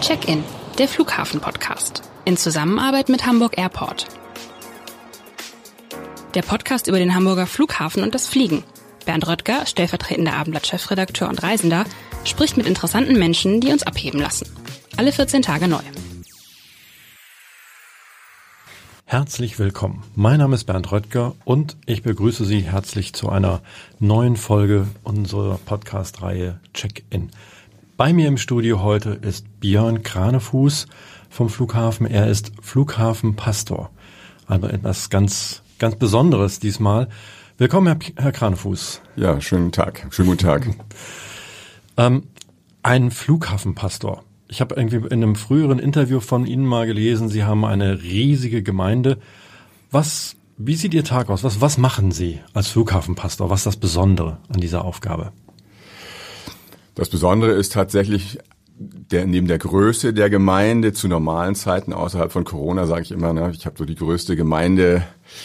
Check-in, der Flughafen-Podcast. In Zusammenarbeit mit Hamburg Airport. Der Podcast über den Hamburger Flughafen und das Fliegen. Bernd Röttger, stellvertretender Abendblatt-Chefredakteur und Reisender, spricht mit interessanten Menschen, die uns abheben lassen. Alle 14 Tage neu. Herzlich willkommen. Mein Name ist Bernd Röttger und ich begrüße Sie herzlich zu einer neuen Folge unserer Podcast-Reihe Check-in. Bei mir im Studio heute ist Björn Kranefuß vom Flughafen. Er ist Flughafenpastor. Also etwas ganz, ganz Besonderes diesmal. Willkommen, Herr, Herr Kranefuß. Ja, schönen Tag. Schönen guten Tag. ähm, ein Flughafenpastor. Ich habe irgendwie in einem früheren Interview von Ihnen mal gelesen, Sie haben eine riesige Gemeinde. Was, wie sieht Ihr Tag aus? Was, was machen Sie als Flughafenpastor? Was ist das Besondere an dieser Aufgabe? Das Besondere ist tatsächlich der, neben der Größe der Gemeinde zu normalen Zeiten außerhalb von Corona, sage ich immer, ne, ich habe so die größte Gemeinde,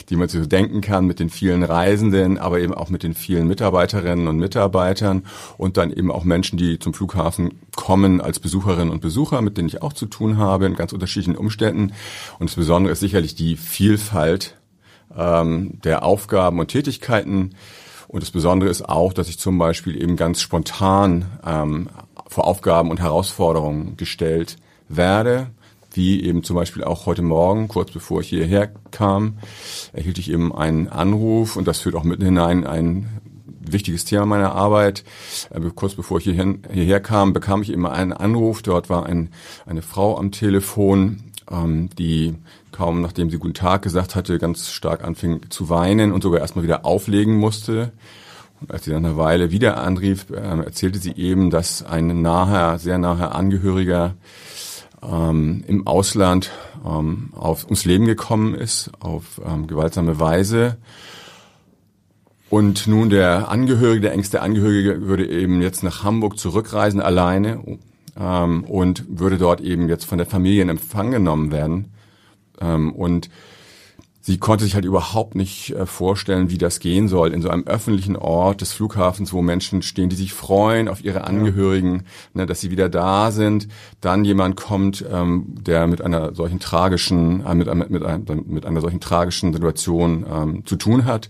die man sich so denken kann, mit den vielen Reisenden, aber eben auch mit den vielen Mitarbeiterinnen und Mitarbeitern und dann eben auch Menschen, die zum Flughafen kommen als Besucherinnen und Besucher, mit denen ich auch zu tun habe, in ganz unterschiedlichen Umständen. Und das Besondere ist sicherlich die Vielfalt ähm, der Aufgaben und Tätigkeiten, und das Besondere ist auch, dass ich zum Beispiel eben ganz spontan ähm, vor Aufgaben und Herausforderungen gestellt werde, wie eben zum Beispiel auch heute Morgen, kurz bevor ich hierher kam, erhielt ich eben einen Anruf und das führt auch mitten hinein ein wichtiges Thema meiner Arbeit. Äh, kurz bevor ich hierher kam, bekam ich eben einen Anruf. Dort war ein, eine Frau am Telefon, ähm, die kaum nachdem sie guten Tag gesagt hatte, ganz stark anfing zu weinen und sogar erstmal wieder auflegen musste. Und als sie dann eine Weile wieder anrief, äh, erzählte sie eben, dass ein naher, sehr naher Angehöriger ähm, im Ausland ähm, auf, ums Leben gekommen ist, auf ähm, gewaltsame Weise. Und nun der Angehörige, der engste Angehörige, würde eben jetzt nach Hamburg zurückreisen alleine ähm, und würde dort eben jetzt von der Familie in Empfang genommen werden. Ähm, und sie konnte sich halt überhaupt nicht äh, vorstellen, wie das gehen soll in so einem öffentlichen Ort des Flughafens, wo Menschen stehen, die sich freuen auf ihre Angehörigen, ja. ne, dass sie wieder da sind. Dann jemand kommt, ähm, der mit einer solchen tragischen, äh, mit, mit, mit, mit einer solchen tragischen Situation ähm, zu tun hat.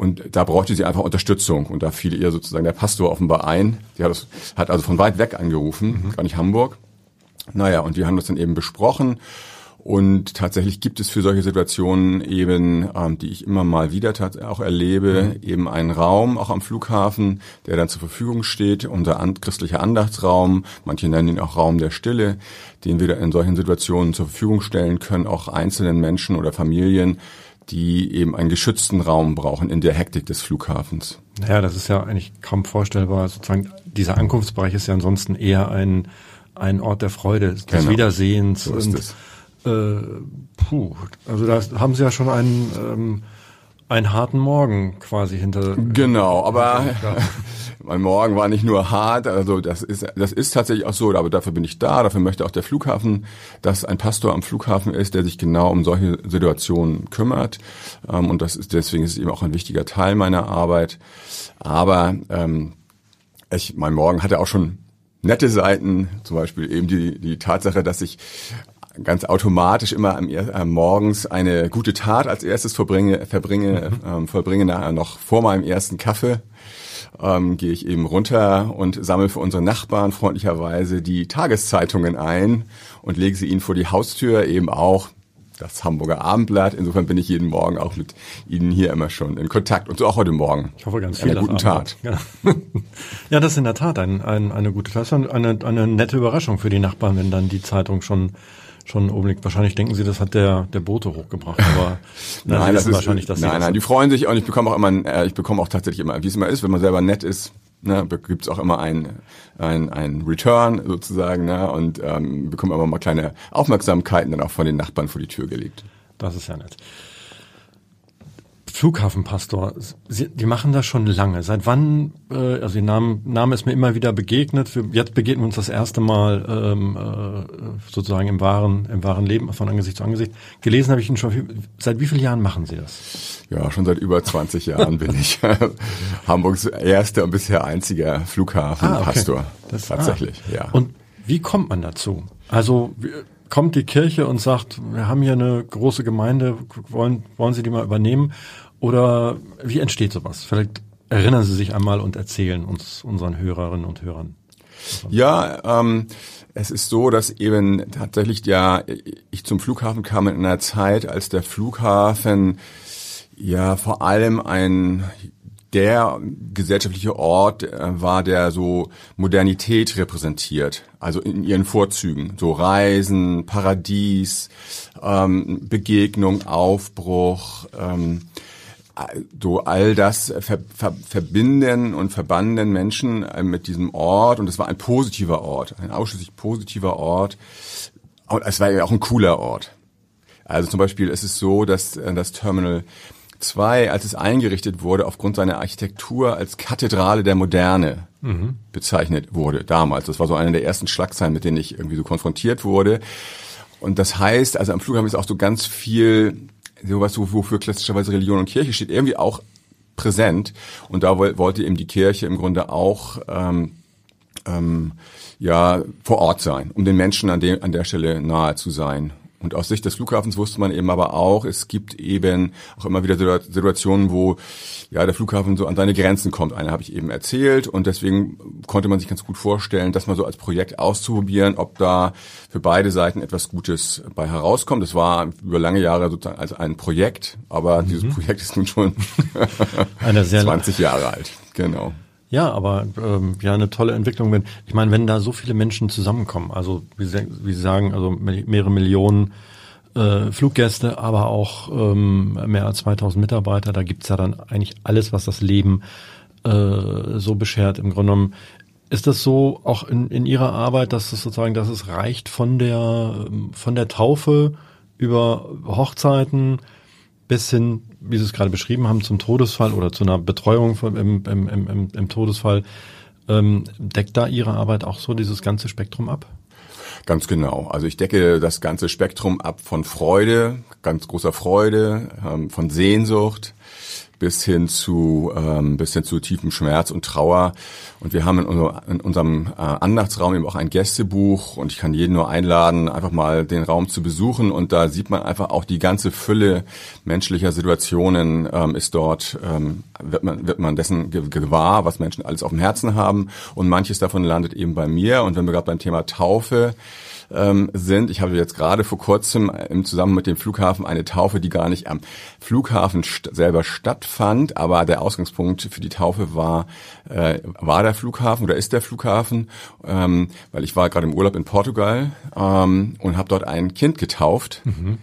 Und da brauchte sie einfach Unterstützung. Und da fiel ihr sozusagen der Pastor offenbar ein. Sie hat, das, hat also von weit weg angerufen, mhm. gar nicht Hamburg. Naja, und wir haben das dann eben besprochen. Und tatsächlich gibt es für solche Situationen eben, ähm, die ich immer mal wieder auch erlebe, mhm. eben einen Raum, auch am Flughafen, der dann zur Verfügung steht, unser an christlicher Andachtsraum, manche nennen ihn auch Raum der Stille, den wir in solchen Situationen zur Verfügung stellen können, auch einzelnen Menschen oder Familien, die eben einen geschützten Raum brauchen in der Hektik des Flughafens. Naja, das ist ja eigentlich kaum vorstellbar. Sozusagen, dieser Ankunftsbereich ist ja ansonsten eher ein, ein Ort der Freude, des genau. Wiedersehens. So ist es. Äh, puh, also da haben Sie ja schon einen, ähm, einen harten Morgen quasi hinter. Genau, aber mein Morgen war nicht nur hart, also das ist, das ist tatsächlich auch so, aber dafür bin ich da, dafür möchte auch der Flughafen, dass ein Pastor am Flughafen ist, der sich genau um solche Situationen kümmert. Ähm, und das ist, deswegen ist es eben auch ein wichtiger Teil meiner Arbeit. Aber ähm, ich, mein Morgen hatte auch schon nette Seiten, zum Beispiel eben die, die Tatsache, dass ich ganz automatisch immer am, äh, morgens eine gute Tat als erstes verbringe, verbringe, mhm. ähm, vollbringe nachher noch vor meinem ersten Kaffee. Ähm, gehe ich eben runter und sammle für unsere Nachbarn freundlicherweise die Tageszeitungen ein und lege sie ihnen vor die Haustür, eben auch das Hamburger Abendblatt. Insofern bin ich jeden Morgen auch mit Ihnen hier immer schon in Kontakt und so auch heute Morgen. Ich hoffe ganz viel. Eine guten Tat. Ja. ja, das ist in der Tat ein, ein, eine gute Tat. Eine, eine nette Überraschung für die Nachbarn, wenn dann die Zeitung schon schon oben liegt. Wahrscheinlich denken Sie, das hat der der Bote hochgebracht, aber nein, nein das ist wahrscheinlich das. Nein, nein, die freuen sich und ich bekomme auch immer, äh, ich bekomme auch tatsächlich immer, wie es immer ist, wenn man selber nett ist, ne, gibt es auch immer ein, ein, ein Return sozusagen, ne, und ähm, bekomme immer mal kleine Aufmerksamkeiten dann auch von den Nachbarn vor die Tür gelegt. Das ist ja nett. Flughafenpastor, Sie, die machen das schon lange. Seit wann, äh, also Ihr Name, Name ist mir immer wieder begegnet. Jetzt begegnen wir uns das erste Mal ähm, äh, sozusagen im wahren, im wahren Leben, von Angesicht zu Angesicht. Gelesen habe ich ihn schon. Seit wie vielen Jahren machen Sie das? Ja, schon seit über 20 Jahren bin ich Hamburgs erster und bisher einziger Flughafenpastor. Ah, okay. Das, tatsächlich, ah. ja. Und Wie kommt man dazu? Also kommt die Kirche und sagt, wir haben hier eine große Gemeinde, wollen, wollen Sie die mal übernehmen? Oder wie entsteht sowas? Vielleicht erinnern Sie sich einmal und erzählen uns, unseren Hörerinnen und Hörern. Ja, ähm, es ist so, dass eben tatsächlich ja ich zum Flughafen kam in einer Zeit, als der Flughafen ja vor allem ein der gesellschaftliche Ort äh, war, der so Modernität repräsentiert, also in ihren Vorzügen, so Reisen, Paradies, ähm, Begegnung, Aufbruch, ähm, so all das ver, ver, verbinden und verbanden Menschen äh, mit diesem Ort. Und es war ein positiver Ort, ein ausschließlich positiver Ort. Und es war ja auch ein cooler Ort. Also zum Beispiel ist es so, dass äh, das Terminal 2, als es eingerichtet wurde, aufgrund seiner Architektur als Kathedrale der Moderne mhm. bezeichnet wurde damals. Das war so eine der ersten Schlagzeilen, mit denen ich irgendwie so konfrontiert wurde. Und das heißt, also am Flughafen ist auch so ganz viel sowas, wofür klassischerweise Religion und Kirche steht, irgendwie auch präsent. Und da wollte eben die Kirche im Grunde auch ähm, ähm, ja vor Ort sein, um den Menschen an, dem, an der Stelle nahe zu sein. Und aus Sicht des Flughafens wusste man eben aber auch, es gibt eben auch immer wieder Situationen, wo ja der Flughafen so an seine Grenzen kommt. Eine habe ich eben erzählt und deswegen konnte man sich ganz gut vorstellen, das mal so als Projekt auszuprobieren, ob da für beide Seiten etwas Gutes bei herauskommt. Das war über lange Jahre sozusagen als ein Projekt, aber mhm. dieses Projekt ist nun schon 20 Jahre alt. Genau. Ja, aber ähm, ja, eine tolle Entwicklung. Wenn, ich meine, wenn da so viele Menschen zusammenkommen, also wie Sie, wie Sie sagen, also mehrere Millionen äh, Fluggäste, aber auch ähm, mehr als 2000 Mitarbeiter, da gibt's ja dann eigentlich alles, was das Leben äh, so beschert. Im Grunde genommen ist das so auch in, in Ihrer Arbeit, dass es sozusagen, dass es reicht von der von der Taufe über Hochzeiten bis hin wie Sie es gerade beschrieben haben, zum Todesfall oder zu einer Betreuung von, im, im, im, im Todesfall, ähm, deckt da Ihre Arbeit auch so dieses ganze Spektrum ab? Ganz genau. Also ich decke das ganze Spektrum ab von Freude, ganz großer Freude, ähm, von Sehnsucht, bis hin zu ähm, bis hin zu tiefem Schmerz und Trauer. Und wir haben in, in unserem äh, Andachtsraum eben auch ein Gästebuch und ich kann jeden nur einladen, einfach mal den Raum zu besuchen. Und da sieht man einfach auch die ganze Fülle menschlicher Situationen ähm, ist dort ähm, wird man wird man dessen gewahr, was Menschen alles auf dem Herzen haben. Und manches davon landet eben bei mir. Und wenn wir gerade beim Thema Taufe ähm, sind. Ich habe jetzt gerade vor kurzem im Zusammen mit dem Flughafen eine Taufe, die gar nicht am Flughafen st selber stattfand, aber der Ausgangspunkt für die Taufe war äh, war der Flughafen oder ist der Flughafen, ähm, weil ich war gerade im Urlaub in Portugal ähm, und habe dort ein Kind getauft. Mhm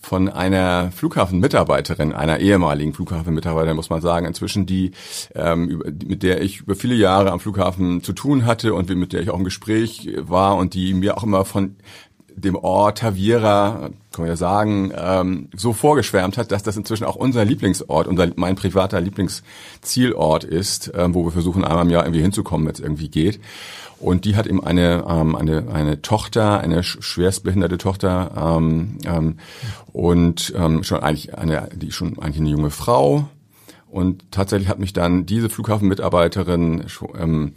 von einer Flughafenmitarbeiterin, einer ehemaligen Flughafenmitarbeiterin, muss man sagen, inzwischen, die ähm, mit der ich über viele Jahre am Flughafen zu tun hatte und mit der ich auch im Gespräch war und die mir auch immer von dem Ort Tavira, kann man ja sagen, ähm, so vorgeschwärmt hat, dass das inzwischen auch unser Lieblingsort, unser mein privater Lieblingszielort ist, ähm, wo wir versuchen einmal im Jahr irgendwie hinzukommen, wenn es irgendwie geht. Und die hat eben eine, ähm, eine, eine Tochter, eine schwerstbehinderte Tochter ähm, ähm, und ähm, schon eigentlich eine, die schon eigentlich eine junge Frau. Und tatsächlich hat mich dann diese Flughafenmitarbeiterin ähm,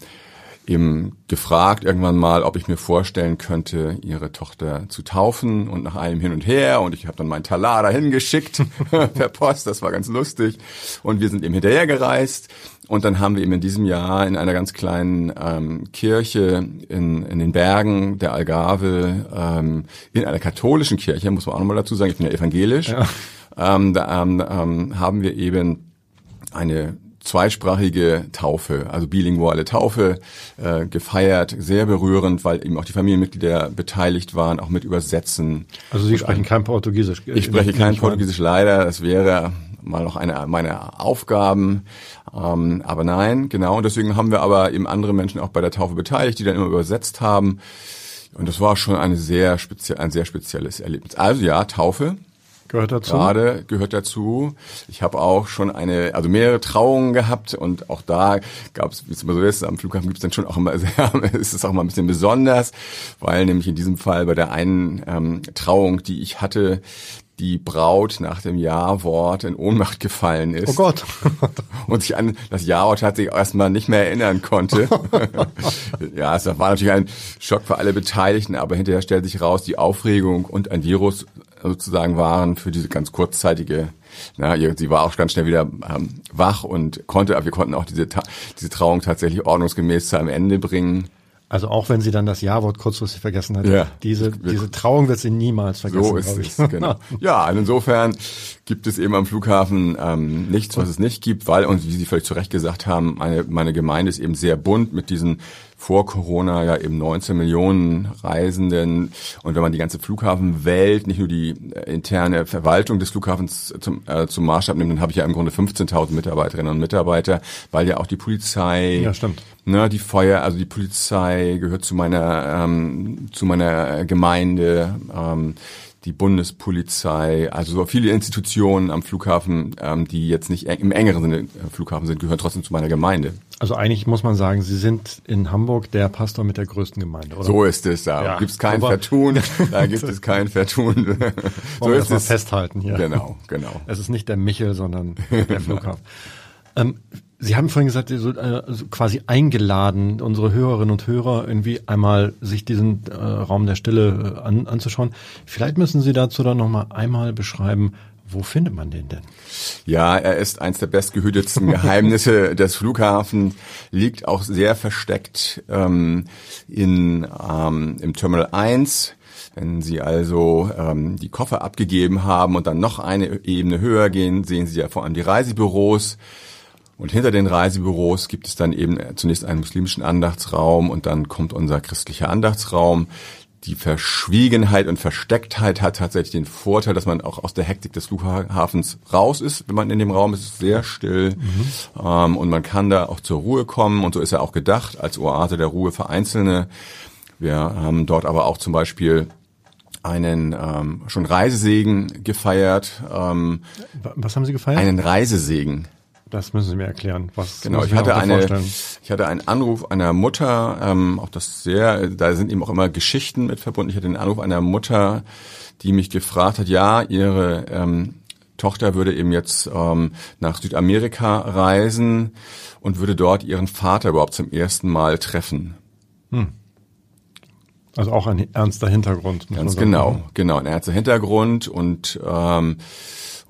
eben gefragt irgendwann mal, ob ich mir vorstellen könnte, ihre Tochter zu taufen und nach einem hin und her. Und ich habe dann meinen Talar dahin geschickt per Post, das war ganz lustig. Und wir sind eben hinterher gereist und dann haben wir eben in diesem Jahr in einer ganz kleinen ähm, Kirche in, in den Bergen der Algarve, ähm, in einer katholischen Kirche, muss man auch nochmal dazu sagen, ich bin ja evangelisch, ja. Ähm, da ähm, ähm, haben wir eben eine zweisprachige Taufe, also bilinguale Taufe äh, gefeiert, sehr berührend, weil eben auch die Familienmitglieder beteiligt waren, auch mit Übersetzen. Also Sie sprechen kein Portugiesisch? Ich spreche kein Portugiesisch leider, das wäre mal noch eine meiner Aufgaben, ähm, aber nein, genau, und deswegen haben wir aber eben andere Menschen auch bei der Taufe beteiligt, die dann immer übersetzt haben. Und das war schon eine sehr speziell, ein sehr spezielles Erlebnis. Also ja, Taufe, Gehört dazu. Gerade gehört dazu. Ich habe auch schon eine, also mehrere Trauungen gehabt und auch da gab es, wie es immer so ist, am Flughafen gibt es dann schon auch immer, sehr, ist es auch mal ein bisschen besonders, weil nämlich in diesem Fall bei der einen ähm, Trauung, die ich hatte, die Braut nach dem Ja-Wort in Ohnmacht gefallen ist. Oh Gott. und sich an das Ja-Wort tatsächlich erstmal nicht mehr erinnern konnte. ja, es war natürlich ein Schock für alle Beteiligten, aber hinterher stellt sich raus, die Aufregung und ein Virus sozusagen waren für diese ganz kurzzeitige na, sie war auch ganz schnell wieder ähm, wach und konnte, aber wir konnten auch diese, diese Trauung tatsächlich ordnungsgemäß zu einem Ende bringen. Also auch wenn sie dann das Ja-Wort kurzfristig vergessen hat, ja. diese, diese Trauung wird sie niemals vergessen. So ist es, genau. Ja, also insofern gibt es eben am Flughafen ähm, nichts, was es nicht gibt, weil, und wie Sie völlig zu Recht gesagt haben, meine, meine Gemeinde ist eben sehr bunt mit diesen vor Corona ja eben 19 Millionen Reisenden. Und wenn man die ganze Flughafenwelt, nicht nur die äh, interne Verwaltung des Flughafens zum, äh, zum Maßstab nimmt, dann habe ich ja im Grunde 15.000 Mitarbeiterinnen und Mitarbeiter, weil ja auch die Polizei, ja, stimmt. Ne, die Feuer, also die Polizei gehört zu meiner ähm, zu meiner Gemeinde. Ähm, die Bundespolizei, also so viele Institutionen am Flughafen, ähm, die jetzt nicht im engeren Sinne äh, Flughafen sind, gehören trotzdem zu meiner Gemeinde. Also eigentlich muss man sagen, Sie sind in Hamburg der Pastor mit der größten Gemeinde, oder? So ist es, da ja. gibt es kein Vertun, da gibt es kein Vertun. so ist es. festhalten hier. Genau, genau. Es ist nicht der Michel, sondern der Flughafen. ähm, Sie haben vorhin gesagt, so, äh, quasi eingeladen, unsere Hörerinnen und Hörer irgendwie einmal sich diesen äh, Raum der Stille äh, an, anzuschauen. Vielleicht müssen Sie dazu dann nochmal einmal beschreiben, wo findet man den denn? Ja, er ist eins der bestgehütetsten Geheimnisse des Flughafens, liegt auch sehr versteckt ähm, in, ähm, im Terminal 1. Wenn Sie also ähm, die Koffer abgegeben haben und dann noch eine Ebene höher gehen, sehen Sie ja vor allem die Reisebüros. Und hinter den Reisebüros gibt es dann eben zunächst einen muslimischen Andachtsraum und dann kommt unser christlicher Andachtsraum. Die Verschwiegenheit und Verstecktheit hat tatsächlich den Vorteil, dass man auch aus der Hektik des Flughafens raus ist. Wenn man in dem Raum ist, ist es sehr still mhm. ähm, und man kann da auch zur Ruhe kommen. Und so ist er auch gedacht als Oase der Ruhe für Einzelne. Wir haben dort aber auch zum Beispiel einen ähm, schon Reisesegen gefeiert. Ähm, Was haben Sie gefeiert? Einen Reisesegen. Das müssen Sie mir erklären. Was genau, ich hatte eine, ich hatte einen Anruf einer Mutter, ähm, auch das sehr, da sind eben auch immer Geschichten mit verbunden. Ich hatte einen Anruf einer Mutter, die mich gefragt hat, ja, ihre ähm, Tochter würde eben jetzt ähm, nach Südamerika reisen und würde dort ihren Vater überhaupt zum ersten Mal treffen. Hm. Also auch ein ernster Hintergrund. Ganz genau, genau, ein ernster Hintergrund und ähm,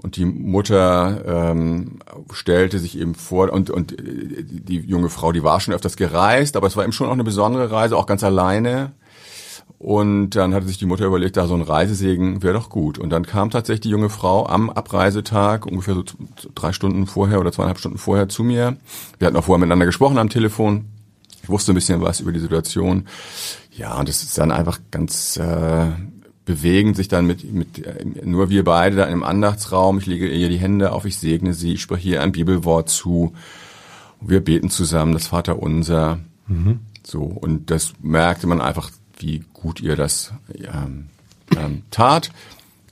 und die Mutter ähm, stellte sich eben vor, und, und die junge Frau, die war schon öfters gereist, aber es war eben schon auch eine besondere Reise, auch ganz alleine. Und dann hatte sich die Mutter überlegt, da so ein Reisesegen wäre doch gut. Und dann kam tatsächlich die junge Frau am Abreisetag, ungefähr so drei Stunden vorher oder zweieinhalb Stunden vorher zu mir. Wir hatten auch vorher miteinander gesprochen am Telefon. Ich wusste ein bisschen was über die Situation. Ja, und es ist dann einfach ganz äh, bewegen sich dann mit, mit nur wir beide da im Andachtsraum. Ich lege ihr die Hände auf, ich segne sie, ich spreche ihr ein Bibelwort zu. Wir beten zusammen das Vaterunser. Mhm. So und das merkte man einfach, wie gut ihr das ähm, ähm, tat.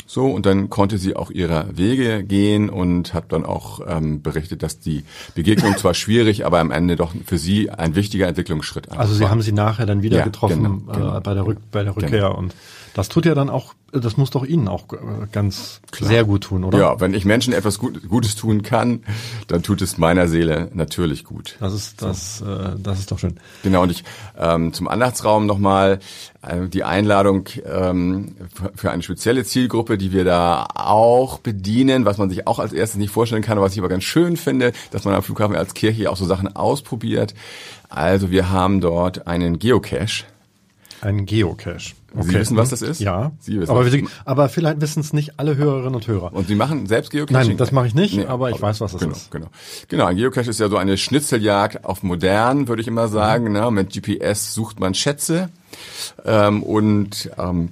So, und dann konnte sie auch ihrer Wege gehen und hat dann auch ähm, berichtet, dass die Begegnung zwar schwierig, aber am Ende doch für sie ein wichtiger Entwicklungsschritt war. Also Sie haben sie nachher dann wieder ja, getroffen genau, genau, äh, bei der, Rück bei der Rückkehr genau. und das tut ja dann auch, das muss doch Ihnen auch äh, ganz Klar. sehr gut tun, oder? Ja, wenn ich Menschen etwas Gutes tun kann, dann tut es meiner Seele natürlich gut. Das ist das, so. äh, das ist doch schön. Genau und ich ähm, zum Andachtsraum nochmal äh, die Einladung ähm, für eine spezielle Zielgruppe, die wir da auch bedienen, was man sich auch als erstes nicht vorstellen kann, was ich aber ganz schön finde, dass man am Flughafen als Kirche auch so Sachen ausprobiert. Also wir haben dort einen Geocache. Einen Geocache. Okay. Sie wissen, was das ist? Ja. Sie wissen. Aber, wir, aber vielleicht wissen es nicht alle Hörerinnen und Hörer. Und Sie machen selbst Geocaching? Nein, das mache ich nicht, nee, aber ich weiß, was das genau, ist. Genau. Genau, ein Geocache ist ja so eine Schnitzeljagd auf modern, würde ich immer sagen. Mhm. Ne? Mit GPS sucht man Schätze. Ähm, und ähm,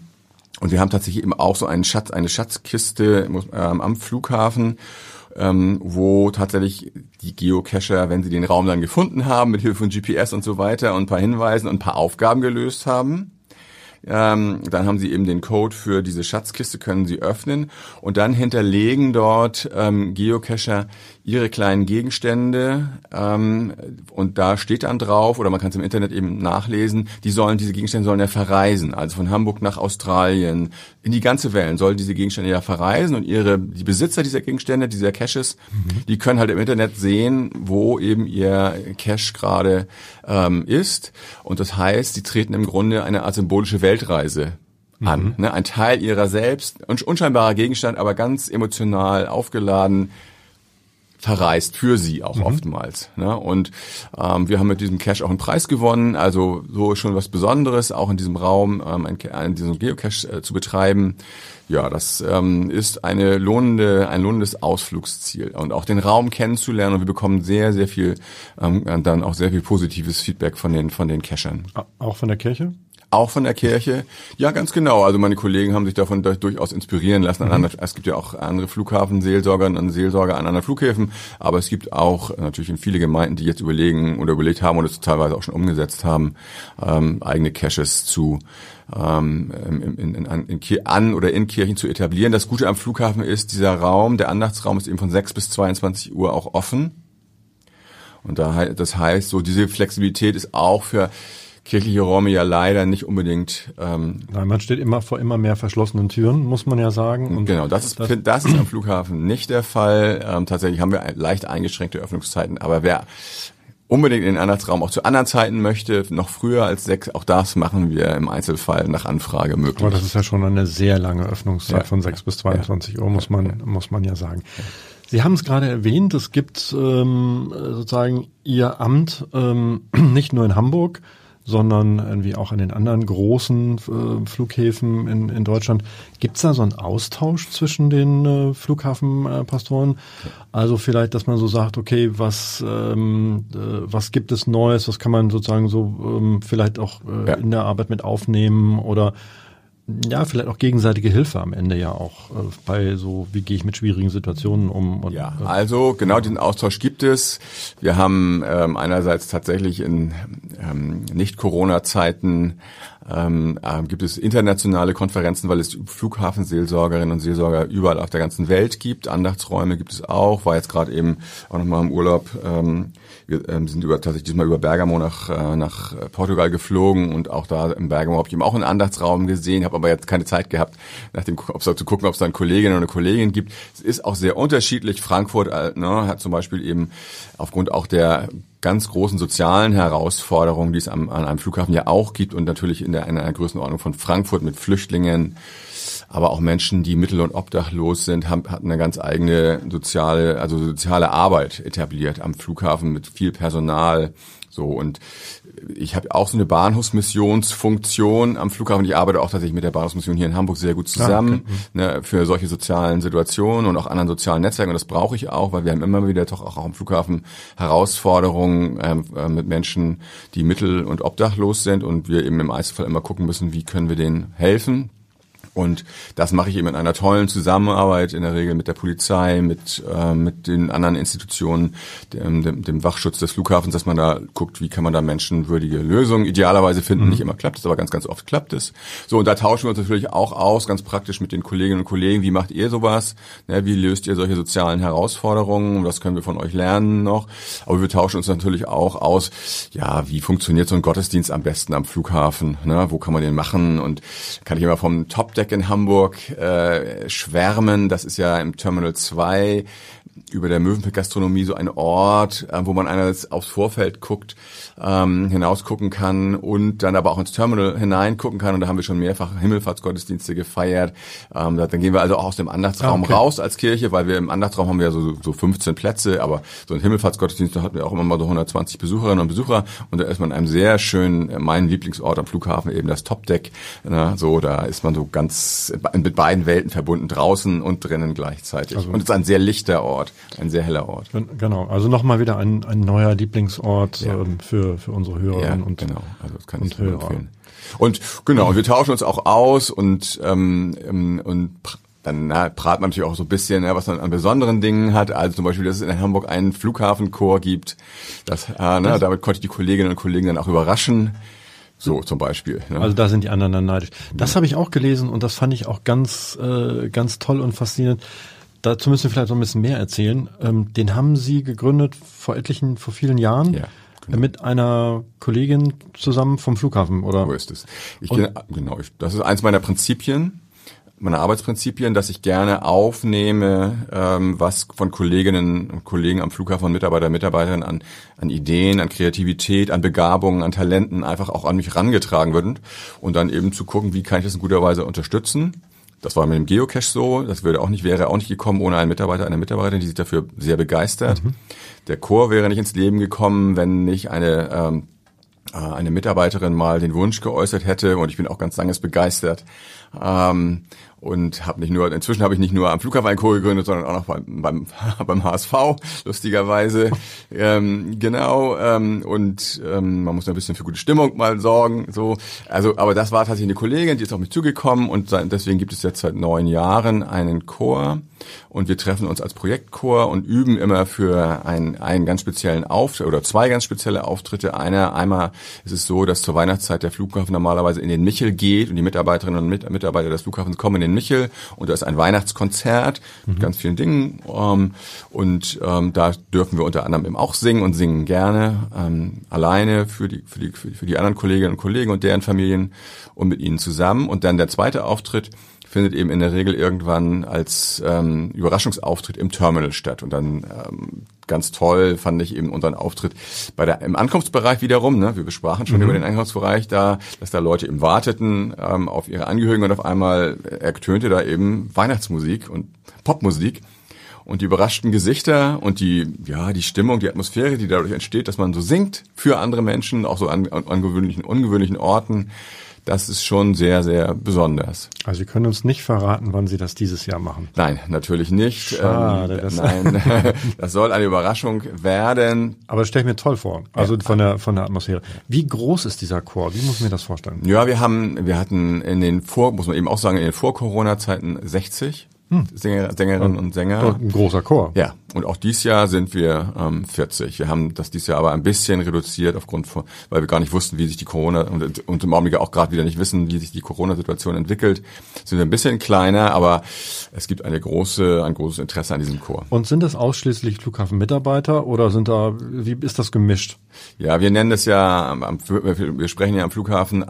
und wir haben tatsächlich eben auch so einen Schatz, eine Schatzkiste ähm, am Flughafen ähm, wo tatsächlich die Geocacher, wenn sie den Raum dann gefunden haben, mit Hilfe von GPS und so weiter und ein paar Hinweisen und ein paar Aufgaben gelöst haben, ähm, dann haben sie eben den Code für diese Schatzkiste, können sie öffnen und dann hinterlegen dort ähm, Geocacher ihre kleinen Gegenstände ähm, und da steht dann drauf oder man kann es im Internet eben nachlesen. Die sollen diese Gegenstände sollen ja verreisen, also von Hamburg nach Australien in die ganze Welt sollen diese Gegenstände ja verreisen und ihre die Besitzer dieser Gegenstände, dieser Caches, mhm. die können halt im Internet sehen, wo eben ihr Cache gerade ähm, ist und das heißt, sie treten im Grunde eine Art symbolische Weltreise an. Mhm. Ne? Ein Teil ihrer selbst, unscheinbarer Gegenstand, aber ganz emotional aufgeladen, verreist für sie auch mhm. oftmals. Ne? Und ähm, wir haben mit diesem Cache auch einen Preis gewonnen, also so schon was Besonderes, auch in diesem Raum ähm, ein, ein, diesen Geocache äh, zu betreiben. Ja, das ähm, ist eine lohnende, ein lohnendes Ausflugsziel und auch den Raum kennenzulernen. Und wir bekommen sehr, sehr viel, ähm, dann auch sehr viel positives Feedback von den von den Cachern. Auch von der Kirche? Auch von der Kirche? Ja, ganz genau. Also meine Kollegen haben sich davon durchaus inspirieren lassen. Mhm. Es gibt ja auch andere Flughafenseelsorgerinnen und Seelsorger an anderen Flughäfen, aber es gibt auch natürlich in viele Gemeinden, die jetzt überlegen oder überlegt haben und es teilweise auch schon umgesetzt haben, ähm, eigene Caches zu ähm, in, in, in, in, an oder in Kirchen zu etablieren. Das Gute am Flughafen ist, dieser Raum, der Andachtsraum ist eben von 6 bis 22 Uhr auch offen. Und da, das heißt, so diese Flexibilität ist auch für kirchliche Räume ja leider nicht unbedingt. Ähm, Nein, man steht immer vor immer mehr verschlossenen Türen, muss man ja sagen. Und genau, das ist, das, das ist am Flughafen nicht der Fall. Ähm, tatsächlich haben wir leicht eingeschränkte Öffnungszeiten, aber wer unbedingt in den Andachtsraum auch zu anderen Zeiten möchte, noch früher als sechs, auch das machen wir im Einzelfall nach Anfrage möglich. Aber das ist ja schon eine sehr lange Öffnungszeit ja. von sechs bis 22 ja. Uhr, muss man, muss man ja sagen. Sie haben es gerade erwähnt, es gibt ähm, sozusagen Ihr Amt ähm, nicht nur in Hamburg, sondern irgendwie auch an den anderen großen äh, Flughäfen in, in Deutschland. Gibt es da so einen Austausch zwischen den äh, Flughafenpastoren? Also vielleicht, dass man so sagt, okay, was ähm, äh, was gibt es Neues? Was kann man sozusagen so ähm, vielleicht auch äh, ja. in der Arbeit mit aufnehmen oder ja, vielleicht auch gegenseitige Hilfe am Ende ja auch äh, bei so, wie gehe ich mit schwierigen Situationen um. Und, ja, äh, also genau diesen Austausch gibt es. Wir haben ähm, einerseits tatsächlich in ähm, Nicht-Corona-Zeiten ähm, äh, gibt es internationale Konferenzen, weil es Flughafenseelsorgerinnen und Seelsorger überall auf der ganzen Welt gibt. Andachtsräume gibt es auch. War jetzt gerade eben auch nochmal im Urlaub ähm, wir ähm, sind über, tatsächlich diesmal über Bergamo nach, äh, nach Portugal geflogen und auch da im Bergamo habe ich eben auch einen Andachtsraum gesehen, habe aber jetzt keine Zeit gehabt, nach dem, ob es zu gucken, ob es da eine Kollegin oder eine Kollegin gibt. Es ist auch sehr unterschiedlich. Frankfurt äh, ne, hat zum Beispiel eben aufgrund auch der ganz großen sozialen Herausforderungen, die es am, an einem Flughafen ja auch gibt und natürlich in der in einer Größenordnung von Frankfurt mit Flüchtlingen, aber auch Menschen, die mittel- und obdachlos sind, haben, hatten eine ganz eigene soziale, also soziale Arbeit etabliert am Flughafen mit viel Personal. So und ich habe auch so eine Bahnhofsmissionsfunktion am Flughafen. Ich arbeite auch tatsächlich mit der Bahnhofsmission hier in Hamburg sehr gut zusammen ah, okay. ne, für solche sozialen Situationen und auch anderen sozialen Netzwerken. Und das brauche ich auch, weil wir haben immer wieder doch auch am Flughafen Herausforderungen ähm, äh, mit Menschen, die mittel- und obdachlos sind und wir eben im Einzelfall immer gucken müssen, wie können wir denen helfen. Und das mache ich eben in einer tollen Zusammenarbeit, in der Regel mit der Polizei, mit, äh, mit den anderen Institutionen, dem, dem, dem Wachschutz des Flughafens, dass man da guckt, wie kann man da menschenwürdige Lösungen idealerweise finden. Mhm. Nicht immer klappt es, aber ganz, ganz oft klappt es. So, und da tauschen wir uns natürlich auch aus, ganz praktisch mit den Kolleginnen und Kollegen. Wie macht ihr sowas? Ne, wie löst ihr solche sozialen Herausforderungen? Was können wir von euch lernen noch? Aber wir tauschen uns natürlich auch aus, ja, wie funktioniert so ein Gottesdienst am besten am Flughafen? Ne? Wo kann man den machen? Und kann ich immer vom Top-Deck Netzwerk in Hamburg äh, schwärmen. Das ist ja im Terminal 2 über der Möwenpick-Gastronomie so ein Ort, äh, wo man einerseits aufs Vorfeld guckt, ähm, hinausgucken kann und dann aber auch ins Terminal hineingucken kann. Und da haben wir schon mehrfach Himmelfahrtsgottesdienste gefeiert. Ähm, da, dann gehen wir also auch aus dem Andachtsraum okay. raus als Kirche, weil wir im Andachtsraum haben wir ja so, so 15 Plätze, aber so ein Himmelfahrtsgottesdienst, da hatten wir auch immer mal so 120 Besucherinnen und Besucher. Und da ist man in einem sehr schönen, äh, mein Lieblingsort am Flughafen, eben das Topdeck. Ne? So, da ist man so ganz mit beiden Welten verbunden, draußen und drinnen gleichzeitig. Also, und es ist ein sehr lichter Ort, ein sehr heller Ort. Genau, also nochmal wieder ein, ein neuer Lieblingsort ja. ähm, für für, unsere Hörerinnen ja, und, genau. also das kann ich Hörer. Empfehlen. Und genau, wir tauschen uns auch aus und, ähm, ähm und dann na, prat man natürlich auch so ein bisschen, ja, was man an besonderen Dingen hat. Also zum Beispiel, dass es in Hamburg einen Flughafenchor gibt. Das, äh, ne, damit konnte ich die Kolleginnen und Kollegen dann auch überraschen. So zum Beispiel. Ne? Also da sind die anderen dann neidisch. Das ja. habe ich auch gelesen und das fand ich auch ganz, äh, ganz toll und faszinierend dazu müssen wir vielleicht noch ein bisschen mehr erzählen. Ähm, den haben Sie gegründet vor etlichen, vor vielen Jahren. Ja. Genau. Mit einer Kollegin zusammen vom Flughafen, oder? So ist es. Ich, genau, ich, das ist eins meiner Prinzipien meine Arbeitsprinzipien, dass ich gerne aufnehme, ähm, was von Kolleginnen und Kollegen am Flughafen Mitarbeiter, Mitarbeiterinnen an, an Ideen, an Kreativität, an Begabungen, an Talenten einfach auch an mich rangetragen wird und dann eben zu gucken, wie kann ich das in guter Weise unterstützen. Das war mit dem Geocache so. Das würde auch nicht, wäre auch nicht gekommen ohne einen Mitarbeiter, eine Mitarbeiterin, die sich dafür sehr begeistert. Mhm. Der Chor wäre nicht ins Leben gekommen, wenn nicht eine ähm, äh, eine Mitarbeiterin mal den Wunsch geäußert hätte und ich bin auch ganz langes begeistert, ähm, und habe nicht nur inzwischen habe ich nicht nur am Flughafen ein Co gegründet, sondern auch noch beim beim, beim HSV lustigerweise. Ähm, genau ähm, und ähm, man muss ein bisschen für gute Stimmung mal sorgen so. Also aber das war tatsächlich eine Kollegin, die ist auf mich zugekommen und deswegen gibt es jetzt seit neun Jahren einen Chor. Und wir treffen uns als Projektchor und üben immer für einen, einen ganz speziellen Auftritt oder zwei ganz spezielle Auftritte. Einer, einmal ist es so, dass zur Weihnachtszeit der Flughafen normalerweise in den Michel geht und die Mitarbeiterinnen und Mitarbeiter des Flughafens kommen in den Michel und da ist ein Weihnachtskonzert mhm. mit ganz vielen Dingen ähm, und ähm, da dürfen wir unter anderem eben auch singen und singen gerne ähm, alleine für die, für die für die anderen Kolleginnen und Kollegen und deren Familien und mit ihnen zusammen und dann der zweite Auftritt findet eben in der Regel irgendwann als ähm, Überraschungsauftritt im Terminal statt. Und dann ähm, ganz toll fand ich eben unseren Auftritt bei der im Ankunftsbereich wiederum. Ne? Wir besprachen schon mhm. über den Einkaufsbereich da, dass da Leute eben warteten ähm, auf ihre Angehörigen und auf einmal ertönte da eben Weihnachtsmusik und Popmusik und die überraschten Gesichter und die ja die Stimmung, die Atmosphäre, die dadurch entsteht, dass man so singt für andere Menschen, auch so an, an ungewöhnlichen, ungewöhnlichen Orten das ist schon sehr, sehr besonders. Also Sie können uns nicht verraten, wann Sie das dieses Jahr machen. Nein, natürlich nicht. Schade, ähm, das nein, das soll eine Überraschung werden. Aber das stelle ich mir toll vor. Also von der von der Atmosphäre. Wie groß ist dieser Chor? Wie muss man mir das vorstellen? Ja, wir haben, wir hatten in den vor, muss man eben auch sagen, in den Vor-Corona-Zeiten 60 hm. Sänger, Sängerinnen und Sänger. Ein großer Chor. Ja, und auch dieses Jahr sind wir ähm, 40. Wir haben das dieses Jahr aber ein bisschen reduziert aufgrund von, weil wir gar nicht wussten, wie sich die Corona und, und im Augenblick auch gerade wieder nicht wissen, wie sich die Corona-Situation entwickelt, sind wir ein bisschen kleiner, aber es gibt eine große, ein großes Interesse an diesem Chor. Und sind das ausschließlich Flughafenmitarbeiter oder sind da, wie ist das gemischt? Ja, wir nennen das ja, wir sprechen ja am Flughafen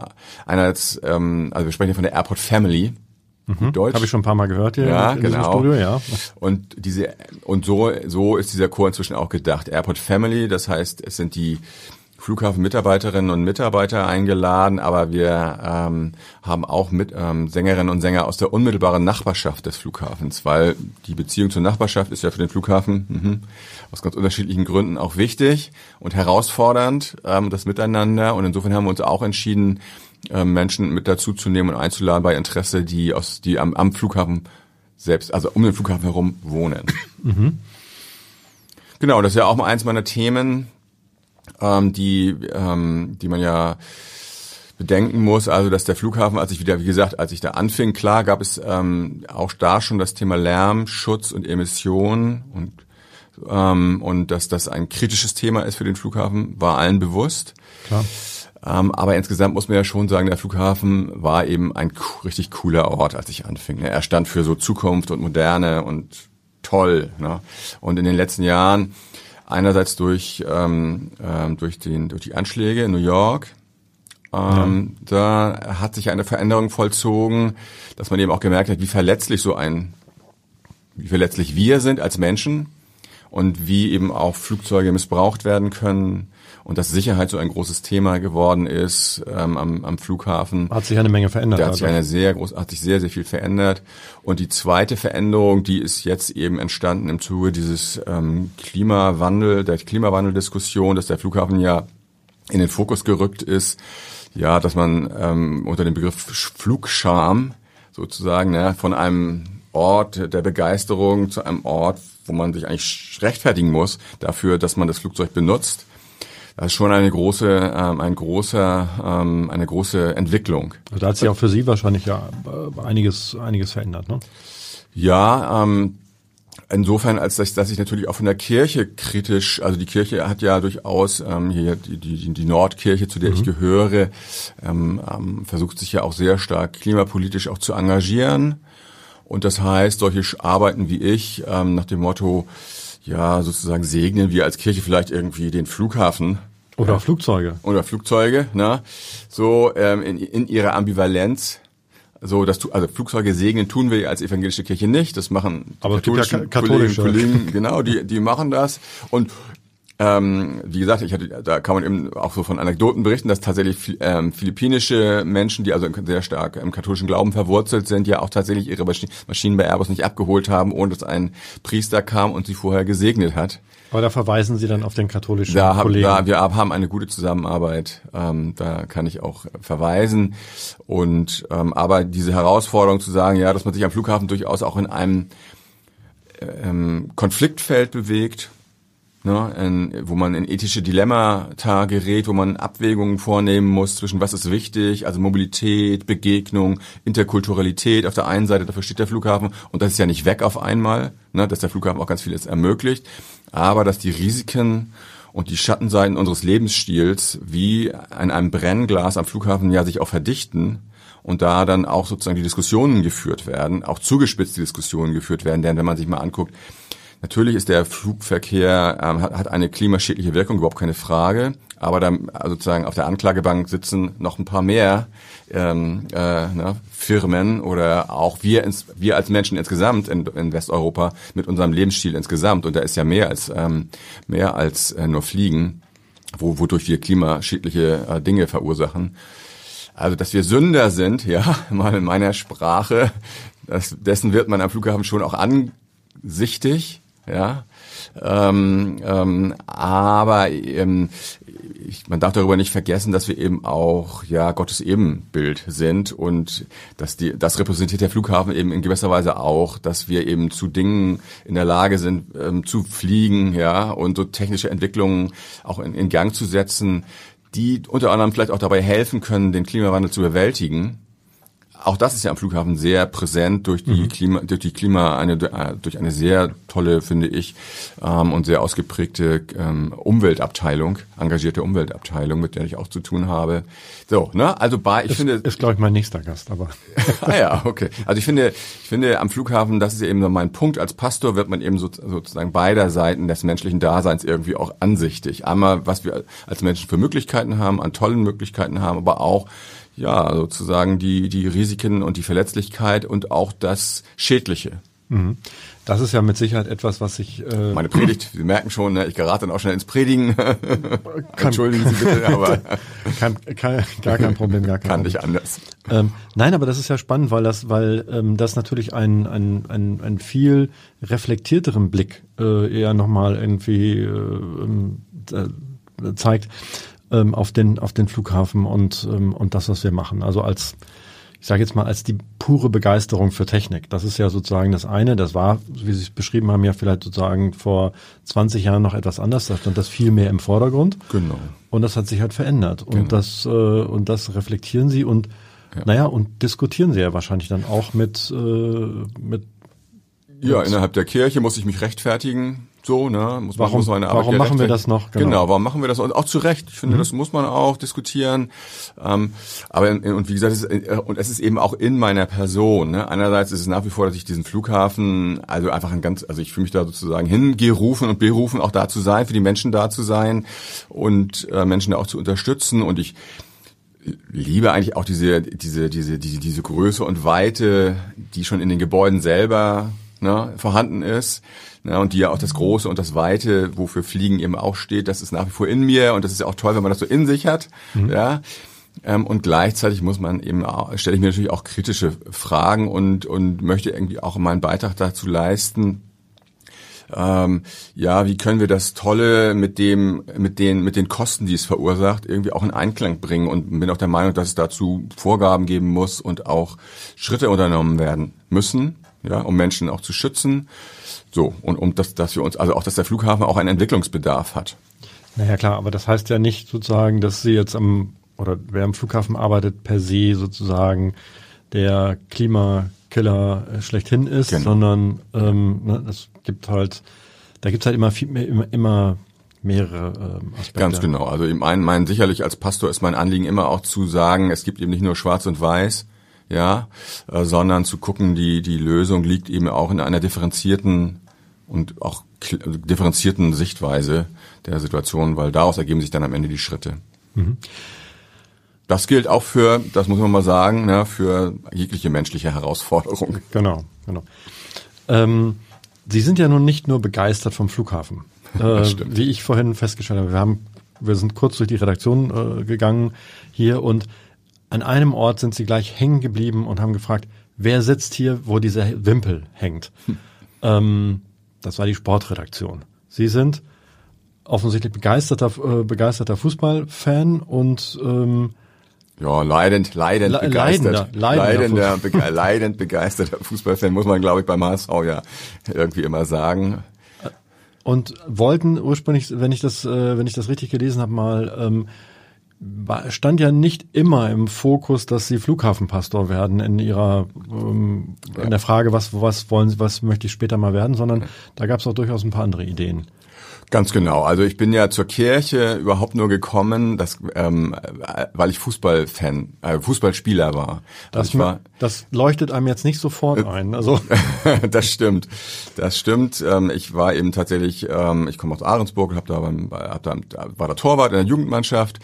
einerseits, ähm, also wir sprechen ja von der Airport Family. Mhm. Deutsch. Habe ich schon ein paar Mal gehört hier ja, in genau. Studio, ja. Und diese und so so ist dieser Chor inzwischen auch gedacht. Airport Family, das heißt, es sind die Flughafenmitarbeiterinnen und Mitarbeiter eingeladen, aber wir ähm, haben auch mit ähm, Sängerinnen und Sänger aus der unmittelbaren Nachbarschaft des Flughafens, weil die Beziehung zur Nachbarschaft ist ja für den Flughafen mh, aus ganz unterschiedlichen Gründen auch wichtig und herausfordernd, ähm, das Miteinander. Und insofern haben wir uns auch entschieden, Menschen mit dazu zu nehmen und einzuladen bei Interesse, die aus die am, am Flughafen selbst, also um den Flughafen herum wohnen. Mhm. Genau, das ist ja auch mal eins meiner Themen, ähm, die ähm, die man ja bedenken muss, also dass der Flughafen, als ich wieder, wie gesagt, als ich da anfing, klar gab es ähm, auch da schon das Thema Lärm, Schutz und Emissionen und ähm, und dass das ein kritisches Thema ist für den Flughafen, war allen bewusst. Klar. Ähm, aber insgesamt muss man ja schon sagen, der Flughafen war eben ein richtig cooler Ort, als ich anfing. Ne? Er stand für so Zukunft und Moderne und toll. Ne? Und in den letzten Jahren, einerseits durch, ähm, ähm, durch, den, durch die Anschläge in New York, ähm, ja. da hat sich eine Veränderung vollzogen, dass man eben auch gemerkt hat, wie verletzlich so ein, wie verletzlich wir sind als Menschen und wie eben auch Flugzeuge missbraucht werden können und dass Sicherheit so ein großes Thema geworden ist ähm, am, am Flughafen. Hat sich eine Menge verändert. Da hat sich also. eine sehr groß, hat sich sehr, sehr viel verändert. Und die zweite Veränderung, die ist jetzt eben entstanden im Zuge dieses ähm, Klimawandel, der Klimawandeldiskussion, dass der Flughafen ja in den Fokus gerückt ist, ja, dass man ähm, unter dem Begriff Flugscham sozusagen ne, von einem Ort der Begeisterung zu einem Ort, wo man sich eigentlich rechtfertigen muss dafür, dass man das Flugzeug benutzt. Das ist schon eine große, ähm, ein großer, ähm, eine große Entwicklung. Also da hat sich auch für Sie wahrscheinlich ja äh, einiges, einiges verändert, ne? Ja, ähm, insofern, als dass, dass ich natürlich auch von der Kirche kritisch, also die Kirche hat ja durchaus ähm, hier die, die, die Nordkirche, zu der mhm. ich gehöre, ähm, ähm, versucht sich ja auch sehr stark klimapolitisch auch zu engagieren. Und das heißt, solche Arbeiten wie ich, ähm, nach dem Motto, ja, sozusagen segnen wir als Kirche vielleicht irgendwie den Flughafen. Oder ja. Flugzeuge. Oder Flugzeuge, ne? So ähm, in, in ihrer Ambivalenz. So, das tu, also Flugzeuge segnen tun wir als evangelische Kirche nicht. Das machen Aber katholische, ja katholische. Kollegen, Kollegen, genau, die die machen das. Und ähm, wie gesagt, ich hatte, da kann man eben auch so von Anekdoten berichten, dass tatsächlich ähm, philippinische Menschen, die also sehr stark im katholischen Glauben verwurzelt sind, ja auch tatsächlich ihre Maschinen bei Airbus nicht abgeholt haben, ohne dass ein Priester kam und sie vorher gesegnet hat. Aber da verweisen Sie dann auf den katholischen da Kollegen. Da, wir haben eine gute Zusammenarbeit, ähm, da kann ich auch verweisen. Und ähm, aber diese Herausforderung zu sagen, ja, dass man sich am Flughafen durchaus auch in einem ähm, Konfliktfeld bewegt, ne, in, wo man in ethische Dilemmata gerät, wo man Abwägungen vornehmen muss zwischen was ist wichtig, also Mobilität, Begegnung, Interkulturalität auf der einen Seite, dafür steht der Flughafen und das ist ja nicht weg auf einmal, ne, dass der Flughafen auch ganz vieles ermöglicht, aber dass die Risiken und die Schattenseiten unseres Lebensstils wie an einem Brennglas am Flughafen ja sich auch verdichten und da dann auch sozusagen die Diskussionen geführt werden, auch zugespitzte Diskussionen geführt werden, denn wenn man sich mal anguckt, Natürlich ist der Flugverkehr, ähm, hat, hat eine klimaschädliche Wirkung, überhaupt keine Frage. Aber dann also sozusagen auf der Anklagebank sitzen noch ein paar mehr ähm, äh, ne, Firmen oder auch wir, ins, wir als Menschen insgesamt in, in Westeuropa mit unserem Lebensstil insgesamt. Und da ist ja mehr als ähm, mehr als äh, nur Fliegen, wo, wodurch wir klimaschädliche äh, Dinge verursachen. Also, dass wir Sünder sind, ja, mal in meiner Sprache, das, dessen wird man am Flughafen schon auch ansichtig ja. Ähm, ähm, aber ähm, ich, man darf darüber nicht vergessen, dass wir eben auch ja Gottes Ebenbild sind und dass die das repräsentiert der Flughafen eben in gewisser Weise auch, dass wir eben zu Dingen in der Lage sind ähm, zu fliegen, ja und so technische Entwicklungen auch in, in Gang zu setzen, die unter anderem vielleicht auch dabei helfen können, den Klimawandel zu bewältigen auch das ist ja am Flughafen sehr präsent durch die mhm. Klima, durch die Klima, eine, durch eine sehr tolle, finde ich, ähm, und sehr ausgeprägte ähm, Umweltabteilung, engagierte Umweltabteilung, mit der ich auch zu tun habe. So, ne, also bei, ich ist, finde. Ist, glaube ich, mein nächster Gast, aber. ah ja, okay. Also ich finde, ich finde am Flughafen, das ist eben so mein Punkt, als Pastor wird man eben so, sozusagen beider Seiten des menschlichen Daseins irgendwie auch ansichtig. Einmal, was wir als Menschen für Möglichkeiten haben, an tollen Möglichkeiten haben, aber auch, ja, sozusagen die, die Risiken und die Verletzlichkeit und auch das Schädliche. Mhm. Das ist ja mit Sicherheit etwas, was ich. Äh Meine Predigt, Sie merken schon, ne, ich gerate dann auch schnell ins Predigen. Kann, Entschuldigen Sie bitte, aber. Kann, kann, gar kein Problem, gar kein Kann Problem. nicht anders. Ähm, nein, aber das ist ja spannend, weil das, weil ähm, das natürlich ein, ein, ein, ein viel reflektierteren Blick äh, eher nochmal irgendwie äh, ähm, äh, zeigt ähm, auf den auf den Flughafen und ähm, und das, was wir machen. Also als ich sage jetzt mal als die pure Begeisterung für Technik. Das ist ja sozusagen das eine. Das war, wie Sie es beschrieben haben, ja vielleicht sozusagen vor 20 Jahren noch etwas anders. Da stand das viel mehr im Vordergrund. Genau. Und das hat sich halt verändert. Und genau. das äh, und das reflektieren Sie und ja. naja und diskutieren Sie ja wahrscheinlich dann auch mit äh, mit ja, innerhalb der Kirche muss ich mich rechtfertigen. So, ne? Muss man, warum muss man eine warum machen wir das noch? Genau. genau, warum machen wir das? Und auch zu Recht. Ich finde, mhm. das muss man auch diskutieren. Ähm, aber und wie gesagt, es ist, äh, und es ist eben auch in meiner Person. Ne? Einerseits ist es nach wie vor, dass ich diesen Flughafen, also einfach ein ganz, also ich fühle mich da sozusagen hingerufen und berufen, auch da zu sein, für die Menschen da zu sein und äh, Menschen da auch zu unterstützen. Und ich liebe eigentlich auch diese, diese, diese, diese, diese Größe und Weite, die schon in den Gebäuden selber ne, vorhanden ist. Ne, und die ja auch das Große und das Weite, wofür Fliegen eben auch steht, das ist nach wie vor in mir und das ist ja auch toll, wenn man das so in sich hat. Mhm. Ja. Ähm, und gleichzeitig muss man eben, stelle ich mir natürlich auch kritische Fragen und, und möchte irgendwie auch meinen Beitrag dazu leisten, ähm, ja, wie können wir das Tolle mit dem, mit den, mit den Kosten, die es verursacht, irgendwie auch in Einklang bringen und bin auch der Meinung, dass es dazu Vorgaben geben muss und auch Schritte unternommen werden müssen ja, um Menschen auch zu schützen. So, und um das, dass wir uns, also auch, dass der Flughafen auch einen Entwicklungsbedarf hat. Naja, klar, aber das heißt ja nicht sozusagen, dass Sie jetzt am, oder wer am Flughafen arbeitet, per se sozusagen der Klimakiller schlechthin ist, genau. sondern ähm, ne, es gibt halt, da gibt's halt immer viel, immer, immer mehrere ähm, Aspekte. Ganz genau. Also mein, mein sicherlich als Pastor ist mein Anliegen immer auch zu sagen, es gibt eben nicht nur Schwarz und Weiß, ja, äh, sondern zu gucken, die, die Lösung liegt eben auch in einer differenzierten und auch differenzierten Sichtweise der Situation, weil daraus ergeben sich dann am Ende die Schritte. Mhm. Das gilt auch für, das muss man mal sagen, ne, für jegliche menschliche Herausforderung. Genau, genau. Ähm, Sie sind ja nun nicht nur begeistert vom Flughafen. Äh, wie ich vorhin festgestellt habe, wir haben, wir sind kurz durch die Redaktion äh, gegangen hier und an einem Ort sind sie gleich hängen geblieben und haben gefragt, wer sitzt hier, wo dieser Wimpel hängt. Hm. Ähm, das war die Sportredaktion. Sie sind offensichtlich begeisterter, äh, begeisterter Fußballfan und ähm, ja, leidend, leidend Le begeistert. Leidender, leidender, leidender be leidend begeisterter Fußballfan, muss man, glaube ich, beim HSV ja irgendwie immer sagen. Und wollten ursprünglich, wenn ich das, äh, wenn ich das richtig gelesen habe, mal ähm, stand ja nicht immer im Fokus, dass sie Flughafenpastor werden in ihrer ähm, in der Frage, was was wollen sie, was möchte ich später mal werden, sondern da gab es auch durchaus ein paar andere Ideen. Ganz genau. Also ich bin ja zur Kirche überhaupt nur gekommen, dass, ähm, weil ich Fußballfan, äh, Fußballspieler war. Das, also war, das leuchtet einem jetzt nicht sofort äh, ein. Also das stimmt, das stimmt. Ähm, ich war eben tatsächlich, ähm, ich komme aus Ahrensburg, hab da, beim, hab da war der Torwart in der Jugendmannschaft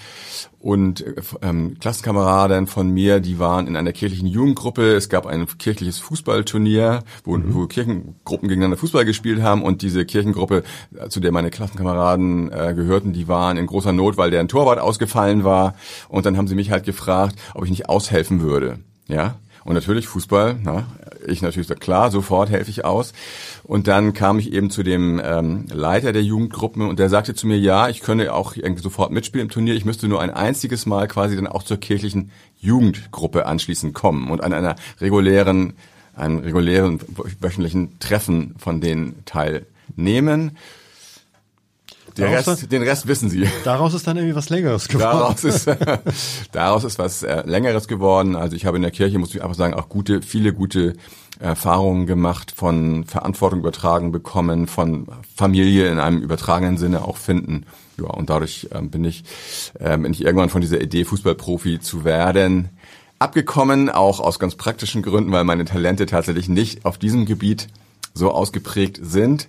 und ähm, Klassenkameraden von mir, die waren in einer kirchlichen Jugendgruppe. Es gab ein kirchliches Fußballturnier, wo, mhm. wo Kirchengruppen gegeneinander Fußball gespielt haben und diese Kirchengruppe, zu der meine Klassenkameraden äh, gehörten, die waren in großer Not, weil deren Torwart ausgefallen war. Und dann haben sie mich halt gefragt, ob ich nicht aushelfen würde. Ja, und natürlich Fußball, na, ich natürlich sag, klar, sofort helfe ich aus. Und dann kam ich eben zu dem ähm, Leiter der Jugendgruppen und der sagte zu mir, ja, ich könne auch irgendwie sofort mitspielen im Turnier. Ich müsste nur ein einziges Mal quasi dann auch zur kirchlichen Jugendgruppe anschließend kommen und an einer regulären, einem regulären wöchentlichen Treffen von denen teilnehmen. Der Rest, den Rest wissen Sie. Daraus ist dann irgendwie was Längeres geworden. Daraus ist, daraus ist was äh, Längeres geworden. Also ich habe in der Kirche, muss ich einfach sagen, auch gute, viele gute Erfahrungen gemacht, von Verantwortung übertragen bekommen, von Familie in einem übertragenen Sinne auch finden. Ja, und dadurch ähm, bin ich, ähm, bin ich irgendwann von dieser Idee, Fußballprofi zu werden, abgekommen, auch aus ganz praktischen Gründen, weil meine Talente tatsächlich nicht auf diesem Gebiet so ausgeprägt sind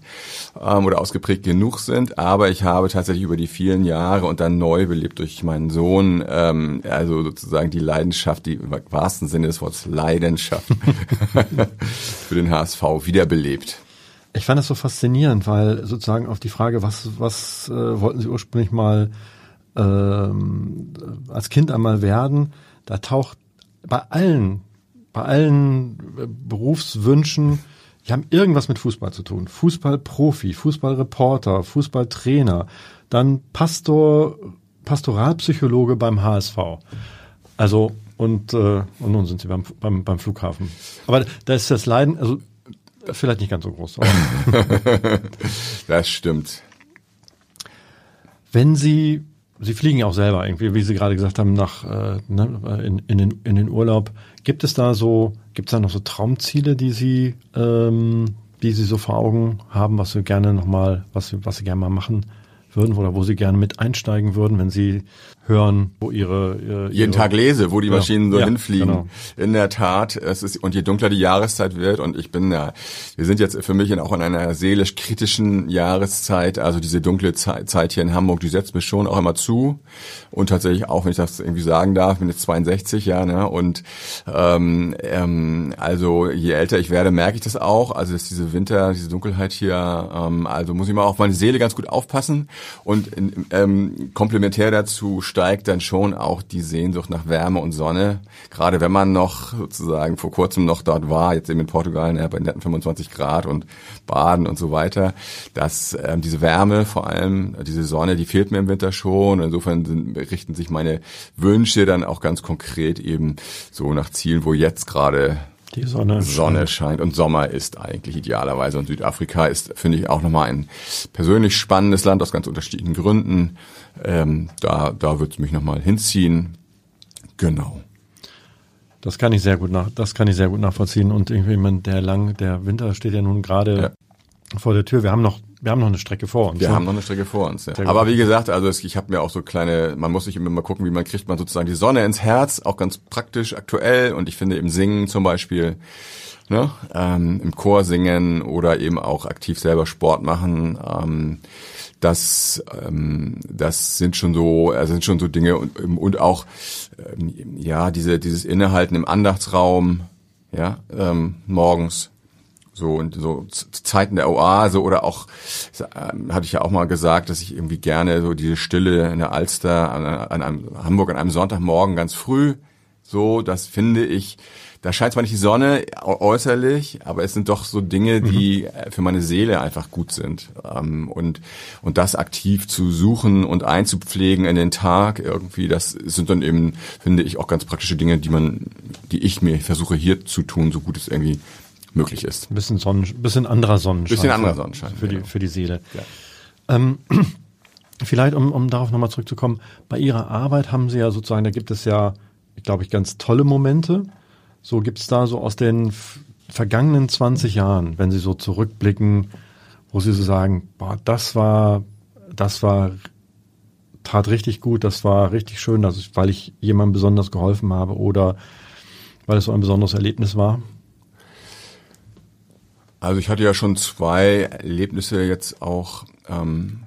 ähm, oder ausgeprägt genug sind. Aber ich habe tatsächlich über die vielen Jahre und dann neu belebt durch meinen Sohn, ähm, also sozusagen die Leidenschaft, die im wahrsten Sinne des Wortes Leidenschaft für den HSV wiederbelebt. Ich fand das so faszinierend, weil sozusagen auf die Frage, was, was äh, wollten Sie ursprünglich mal ähm, als Kind einmal werden, da taucht bei allen, bei allen äh, Berufswünschen die haben irgendwas mit Fußball zu tun. Fußballprofi, Fußballreporter, Fußballtrainer, dann Pastor, Pastoralpsychologe beim HSV. Also und, äh, und nun sind sie beim, beim, beim Flughafen. Aber da ist das Leiden, also vielleicht nicht ganz so groß. das stimmt. Wenn Sie, Sie fliegen ja auch selber irgendwie, wie Sie gerade gesagt haben, nach äh, ne, in, in, den, in den Urlaub. Gibt es da so Gibt es da noch so Traumziele, die Sie, ähm, die Sie so vor Augen haben, was Sie gerne nochmal, was Sie, was Sie gerne mal machen würden oder wo Sie gerne mit einsteigen würden, wenn Sie hören, wo ihre, ihre jeden Tag lese, wo die genau. Maschinen so ja, hinfliegen. Genau. In der Tat, es ist und je dunkler die Jahreszeit wird und ich bin ja, wir sind jetzt für mich auch in einer seelisch kritischen Jahreszeit, also diese dunkle Zeit hier in Hamburg, die setzt mir schon auch immer zu und tatsächlich auch, wenn ich das irgendwie sagen darf, bin jetzt 62, ja, ne, und ähm, ähm, also je älter ich werde, merke ich das auch, also dass diese Winter, diese Dunkelheit hier, ähm, also muss ich mal auf meine Seele ganz gut aufpassen und ähm, komplementär dazu steigt dann schon auch die Sehnsucht nach Wärme und Sonne. Gerade wenn man noch sozusagen vor kurzem noch dort war, jetzt eben in Portugal ne, bei netten 25 Grad und Baden und so weiter, dass ähm, diese Wärme, vor allem diese Sonne, die fehlt mir im Winter schon. Insofern sind, richten sich meine Wünsche dann auch ganz konkret eben so nach Zielen, wo jetzt gerade die Sonne, Sonne scheint und Sommer ist eigentlich idealerweise. Und Südafrika ist, finde ich, auch nochmal ein persönlich spannendes Land aus ganz unterschiedlichen Gründen. Ähm, da da wird es mich nochmal hinziehen. Genau. Das kann ich sehr gut nach, das kann ich sehr gut nachvollziehen. Und irgendwie, man, der lang, der Winter steht ja nun gerade ja. vor der Tür. Wir haben noch wir haben noch eine Strecke vor uns. Wir ne? haben noch eine Strecke vor uns. Ja. Aber wie gesagt, also es, ich habe mir auch so kleine, man muss sich immer mal gucken, wie man kriegt man sozusagen die Sonne ins Herz, auch ganz praktisch aktuell. Und ich finde im Singen zum Beispiel, ne, ähm, im Chor singen oder eben auch aktiv selber Sport machen. Ähm, das, ähm, das sind schon so, also sind schon so Dinge und, und auch ähm, ja diese dieses Innehalten im Andachtsraum, ja ähm, morgens so und so Zeiten der Oase oder auch ähm, hatte ich ja auch mal gesagt, dass ich irgendwie gerne so diese Stille in der Alster an, an einem Hamburg an einem Sonntagmorgen ganz früh so, das finde ich da scheint zwar nicht die Sonne äußerlich, aber es sind doch so Dinge, die mhm. für meine Seele einfach gut sind. Ähm, und, und das aktiv zu suchen und einzupflegen in den Tag irgendwie, das sind dann eben, finde ich, auch ganz praktische Dinge, die man, die ich mir versuche hier zu tun, so gut es irgendwie möglich ist. Ein bisschen Sonnen, bisschen anderer Sonnenschein. Bisschen anderer Sonnenschein. Für, die, genau. für die Seele. Ja. Ähm, vielleicht, um, um darauf nochmal zurückzukommen, bei Ihrer Arbeit haben Sie ja sozusagen, da gibt es ja, glaube ich, ganz tolle Momente. So gibt's da so aus den vergangenen 20 Jahren, wenn Sie so zurückblicken, wo Sie so sagen, boah, das war, das war, tat richtig gut, das war richtig schön, ich, weil ich jemandem besonders geholfen habe oder weil es so ein besonderes Erlebnis war? Also ich hatte ja schon zwei Erlebnisse jetzt auch ähm,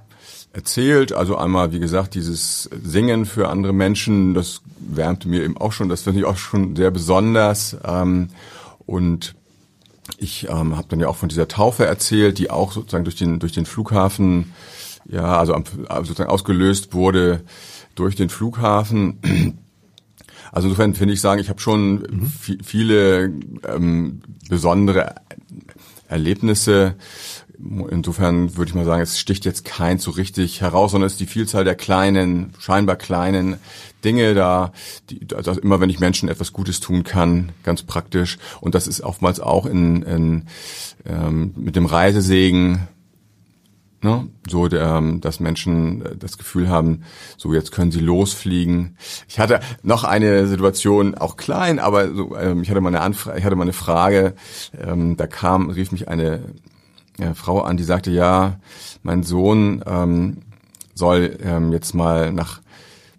erzählt. Also einmal, wie gesagt, dieses Singen für andere Menschen, das wärmte mir eben auch schon, das finde ich auch schon sehr besonders. Ähm, und ich ähm, habe dann ja auch von dieser Taufe erzählt, die auch sozusagen durch den durch den Flughafen, ja, also sozusagen ausgelöst wurde durch den Flughafen. Also insofern finde ich sagen, ich habe schon mhm. viele ähm, besondere Erlebnisse Insofern würde ich mal sagen, es sticht jetzt kein so richtig heraus, sondern es ist die Vielzahl der kleinen, scheinbar kleinen Dinge da, die, also immer wenn ich Menschen etwas Gutes tun kann, ganz praktisch. Und das ist oftmals auch in, in ähm, mit dem Reisesegen, ne, so der, dass Menschen das Gefühl haben, so jetzt können sie losfliegen. Ich hatte noch eine Situation, auch klein, aber so, ähm, ich hatte mal eine Anfrage, ich hatte mal eine Frage, ähm, da kam, rief mich eine äh, Frau an, die sagte, ja, mein Sohn ähm, soll ähm, jetzt mal nach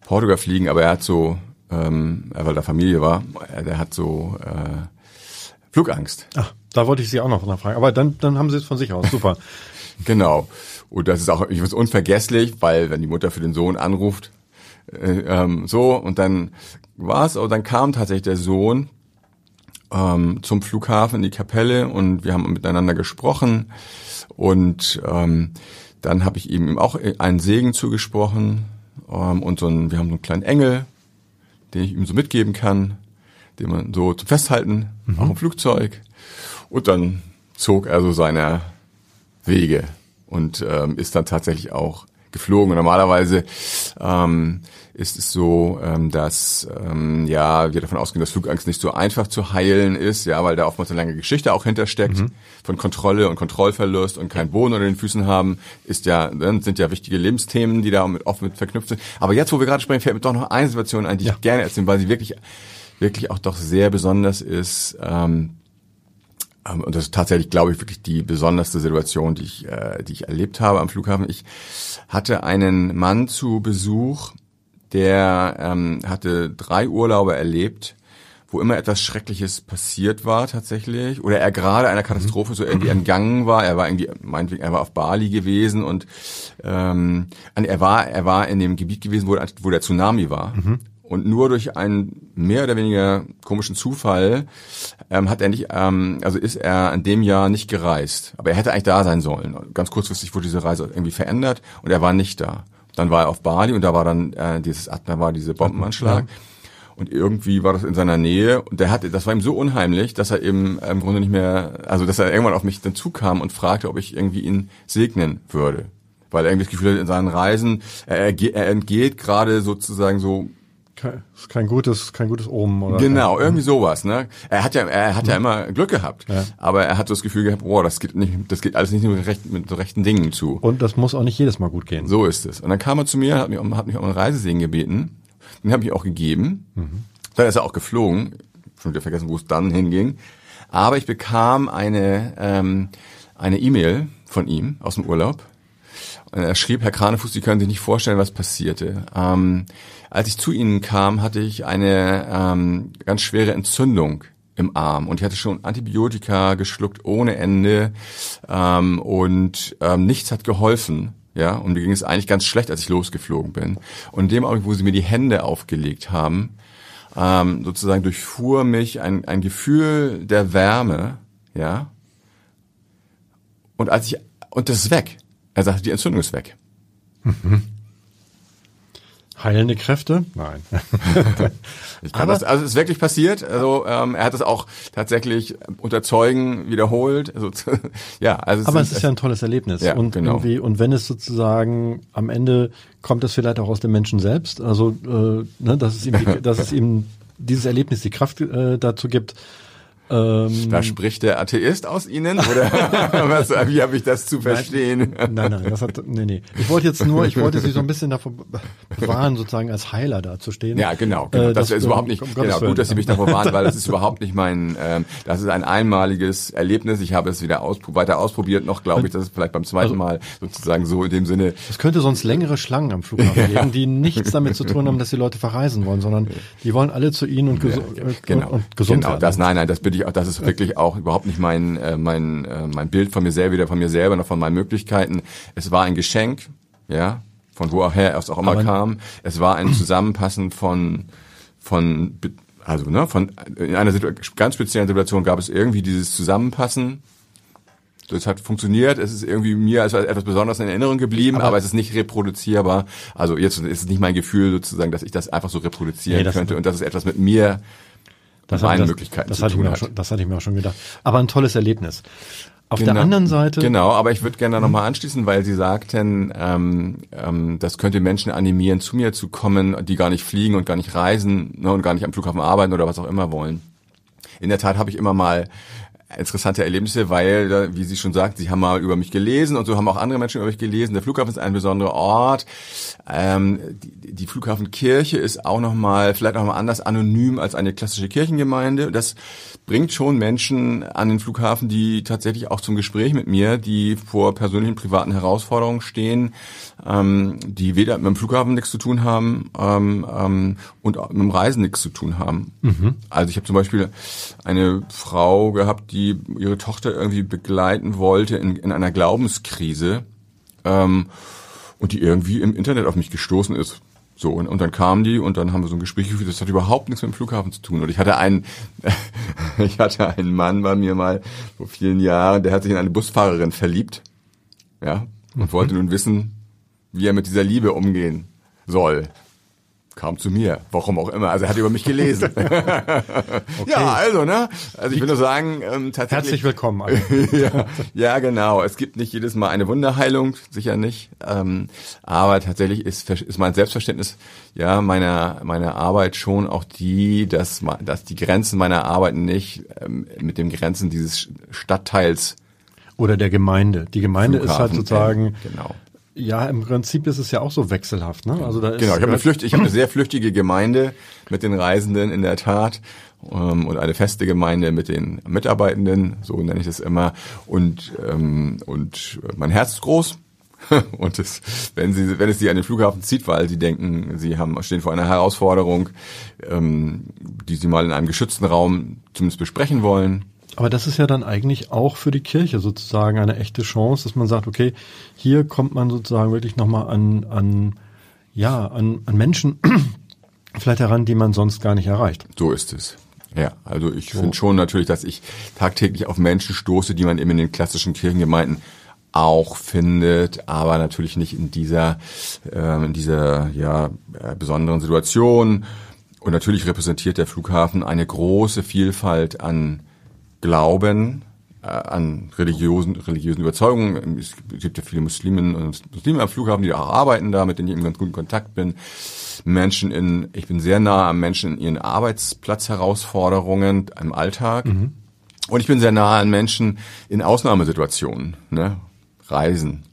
Portugal fliegen, aber er hat so, ähm, weil da Familie war, der hat so äh, Flugangst. Ach, da wollte ich Sie auch noch nachfragen. Aber dann, dann haben Sie es von sich aus. Super. genau. Und das ist auch ich weiß, unvergesslich, weil wenn die Mutter für den Sohn anruft, äh, ähm, so und dann war's, und dann kam tatsächlich der Sohn ähm, zum Flughafen in die Kapelle und wir haben miteinander gesprochen und ähm, dann habe ich ihm auch einen Segen zugesprochen ähm, und so ein, wir haben so einen kleinen Engel, den ich ihm so mitgeben kann, den man so zum Festhalten, mhm. auch im Flugzeug. Und dann zog er so seine Wege und ähm, ist dann tatsächlich auch geflogen. Und normalerweise ähm, ist es so, ähm, dass ähm, ja wir davon ausgehen, dass Flugangst nicht so einfach zu heilen ist, ja, weil da oftmals eine lange Geschichte auch hintersteckt mhm. von Kontrolle und Kontrollverlust und kein Boden unter den Füßen haben, ist ja dann sind ja wichtige Lebensthemen, die da oft mit verknüpft sind. Aber jetzt, wo wir gerade sprechen, fällt mir doch noch eine Situation ein, die ja. ich gerne erzählen, weil sie wirklich wirklich auch doch sehr besonders ist. Ähm und das ist tatsächlich, glaube ich, wirklich die besonderste Situation, die ich, äh, die ich erlebt habe am Flughafen. Ich hatte einen Mann zu Besuch, der ähm, hatte drei Urlaube erlebt, wo immer etwas Schreckliches passiert war tatsächlich, oder er gerade einer Katastrophe so irgendwie entgangen war. Er war irgendwie, meinetwegen, er war auf Bali gewesen und ähm, er war, er war in dem Gebiet gewesen, wo, wo der Tsunami war. Mhm. Und nur durch einen mehr oder weniger komischen Zufall ähm, hat er nicht, ähm, also ist er in dem Jahr nicht gereist. Aber er hätte eigentlich da sein sollen. Ganz kurzfristig wurde diese Reise irgendwie verändert und er war nicht da. Dann war er auf Bali und da war dann äh, dieses, da war diese Bombenanschlag. Ja. Und irgendwie war das in seiner Nähe und der hatte, das war ihm so unheimlich, dass er eben im Grunde nicht mehr, also dass er irgendwann auf mich dann zukam und fragte, ob ich irgendwie ihn segnen würde. Weil er irgendwie das Gefühl hat, in seinen Reisen, er, er entgeht gerade sozusagen so kein, kein gutes, kein gutes Omen oder. Genau, irgendwie sowas. Ne, er hat ja, er hat ja immer Glück gehabt, ja. aber er hat so das Gefühl gehabt, boah, das geht nicht, das geht alles nicht mit, recht, mit so rechten Dingen zu. Und das muss auch nicht jedes Mal gut gehen. So ist es. Und dann kam er zu mir, hat mich, hat mich um einen Reisesegen gebeten, den habe ich auch gegeben. Mhm. Dann ist er auch geflogen, schon wieder vergessen, wo es dann hinging. Aber ich bekam eine ähm, eine E-Mail von ihm aus dem Urlaub. Er schrieb, Herr Kranefuß, Sie können sich nicht vorstellen, was passierte. Ähm, als ich zu Ihnen kam, hatte ich eine ähm, ganz schwere Entzündung im Arm und ich hatte schon Antibiotika geschluckt ohne Ende ähm, und ähm, nichts hat geholfen. Ja, und mir ging es eigentlich ganz schlecht, als ich losgeflogen bin. Und in dem Augenblick, wo sie mir die Hände aufgelegt haben, ähm, sozusagen durchfuhr mich ein, ein Gefühl der Wärme, ja. Und als ich, und das ist weg. Er sagte, die Entzündung ist weg. Mhm. Heilende Kräfte? Nein. ich kann Aber das, also es ist wirklich passiert. Also ähm, er hat es auch tatsächlich unter Zeugen wiederholt. Also, ja, also es Aber ist, es ist ja ein tolles Erlebnis. Ja, und genau. irgendwie, und wenn es sozusagen am Ende kommt es vielleicht auch aus dem Menschen selbst. Also äh, ne, dass es ihm, die, dass es ihm dieses Erlebnis die Kraft äh, dazu gibt, ähm, da spricht der Atheist aus Ihnen oder was, wie habe ich das zu verstehen? Nein, nein, nein, das hat, nee, nee. Ich wollte jetzt nur, ich wollte Sie so ein bisschen davor bewahren, sozusagen als Heiler dazustehen. Ja, genau. genau. Äh, das, das ist überhaupt nicht, um genau, gut, dass Sie mich davor warnen, weil das ist überhaupt nicht mein, ähm, das ist ein einmaliges Erlebnis. Ich habe es wieder aus, weiter ausprobiert noch, glaube ich, das ist vielleicht beim zweiten also, Mal sozusagen so in dem Sinne. Es könnte sonst längere Schlangen am Flughafen geben, die nichts damit zu tun haben, dass die Leute verreisen wollen, sondern die wollen alle zu Ihnen und, gesu ja, genau. und gesund genau, werden. Das, nein, nein, das bitte ich auch, das ist wirklich auch überhaupt nicht mein, äh, mein, äh, mein Bild von mir selber, weder von mir selber noch von meinen Möglichkeiten. Es war ein Geschenk, ja, von woher es auch immer Aber kam. Es war ein Zusammenpassen von, von, also, ne, von, in einer ganz speziellen Situation gab es irgendwie dieses Zusammenpassen das hat funktioniert, es ist irgendwie mir als etwas Besonderes in Erinnerung geblieben, aber, aber, es ist nicht reproduzierbar. Also jetzt ist es nicht mein Gefühl sozusagen, dass ich das einfach so reproduzieren nee, könnte und dass es etwas mit mir das meine das, Möglichkeiten das, hatte ich mir auch schon, das hatte ich mir auch schon gedacht. Aber ein tolles Erlebnis. Auf genau, der anderen Seite. Genau, aber ich würde gerne nochmal anschließen, weil Sie sagten, ähm, ähm, das könnte Menschen animieren, zu mir zu kommen, die gar nicht fliegen und gar nicht reisen ne, und gar nicht am Flughafen arbeiten oder was auch immer wollen. In der Tat habe ich immer mal interessante Erlebnisse, weil, wie Sie schon sagt, Sie haben mal über mich gelesen und so haben auch andere Menschen über mich gelesen. Der Flughafen ist ein besonderer Ort. Ähm, die, die Flughafenkirche ist auch nochmal, vielleicht noch mal anders anonym als eine klassische Kirchengemeinde. Das bringt schon Menschen an den Flughafen, die tatsächlich auch zum Gespräch mit mir, die vor persönlichen privaten Herausforderungen stehen, ähm, die weder mit dem Flughafen nichts zu tun haben ähm, ähm, und mit dem Reisen nichts zu tun haben. Mhm. Also ich habe zum Beispiel eine Frau gehabt, die ihre Tochter irgendwie begleiten wollte in, in einer Glaubenskrise ähm, und die irgendwie im Internet auf mich gestoßen ist. So, und, und dann kamen die und dann haben wir so ein Gespräch geführt, das hat überhaupt nichts mit dem Flughafen zu tun. Und ich hatte einen, ich hatte einen Mann bei mir mal vor vielen Jahren, der hat sich in eine Busfahrerin verliebt. Ja, und mhm. wollte nun wissen, wie er mit dieser Liebe umgehen soll kam zu mir, warum auch immer. Also er hat über mich gelesen. okay. Ja, also, ne? Also ich will nur sagen, ähm, tatsächlich. Herzlich willkommen. ja, ja, genau. Es gibt nicht jedes Mal eine Wunderheilung, sicher nicht. Ähm, aber tatsächlich ist, ist mein Selbstverständnis ja meiner meiner Arbeit schon auch die, dass dass die Grenzen meiner Arbeit nicht ähm, mit den Grenzen dieses Stadtteils oder der Gemeinde. Die Gemeinde Flughafen, ist halt sozusagen genau ja, im Prinzip ist es ja auch so wechselhaft. Ne? Also da ist genau, ich habe eine, Flücht, ich hab eine sehr flüchtige Gemeinde mit den Reisenden in der Tat ähm, und eine feste Gemeinde mit den Mitarbeitenden, so nenne ich das immer. Und, ähm, und mein Herz ist groß. und es, wenn sie, wenn es sie an den Flughafen zieht, weil sie denken, sie haben stehen vor einer Herausforderung, ähm, die sie mal in einem geschützten Raum zumindest besprechen wollen, aber das ist ja dann eigentlich auch für die Kirche sozusagen eine echte Chance, dass man sagt, okay, hier kommt man sozusagen wirklich nochmal an, an, ja, an, an Menschen vielleicht heran, die man sonst gar nicht erreicht. So ist es. Ja, also ich so. finde schon natürlich, dass ich tagtäglich auf Menschen stoße, die man eben in den klassischen Kirchengemeinden auch findet, aber natürlich nicht in dieser, äh, in dieser ja, äh, besonderen Situation. Und natürlich repräsentiert der Flughafen eine große Vielfalt an Glauben, äh, an religiösen, religiösen Überzeugungen. Es gibt ja viele Muslimen und Muslime am Flughafen, die auch arbeiten da, mit denen ich in ganz guten Kontakt bin. Menschen in, ich bin sehr nah am Menschen in ihren Arbeitsplatzherausforderungen im Alltag. Mhm. Und ich bin sehr nah an Menschen in Ausnahmesituationen, ne? Reisen.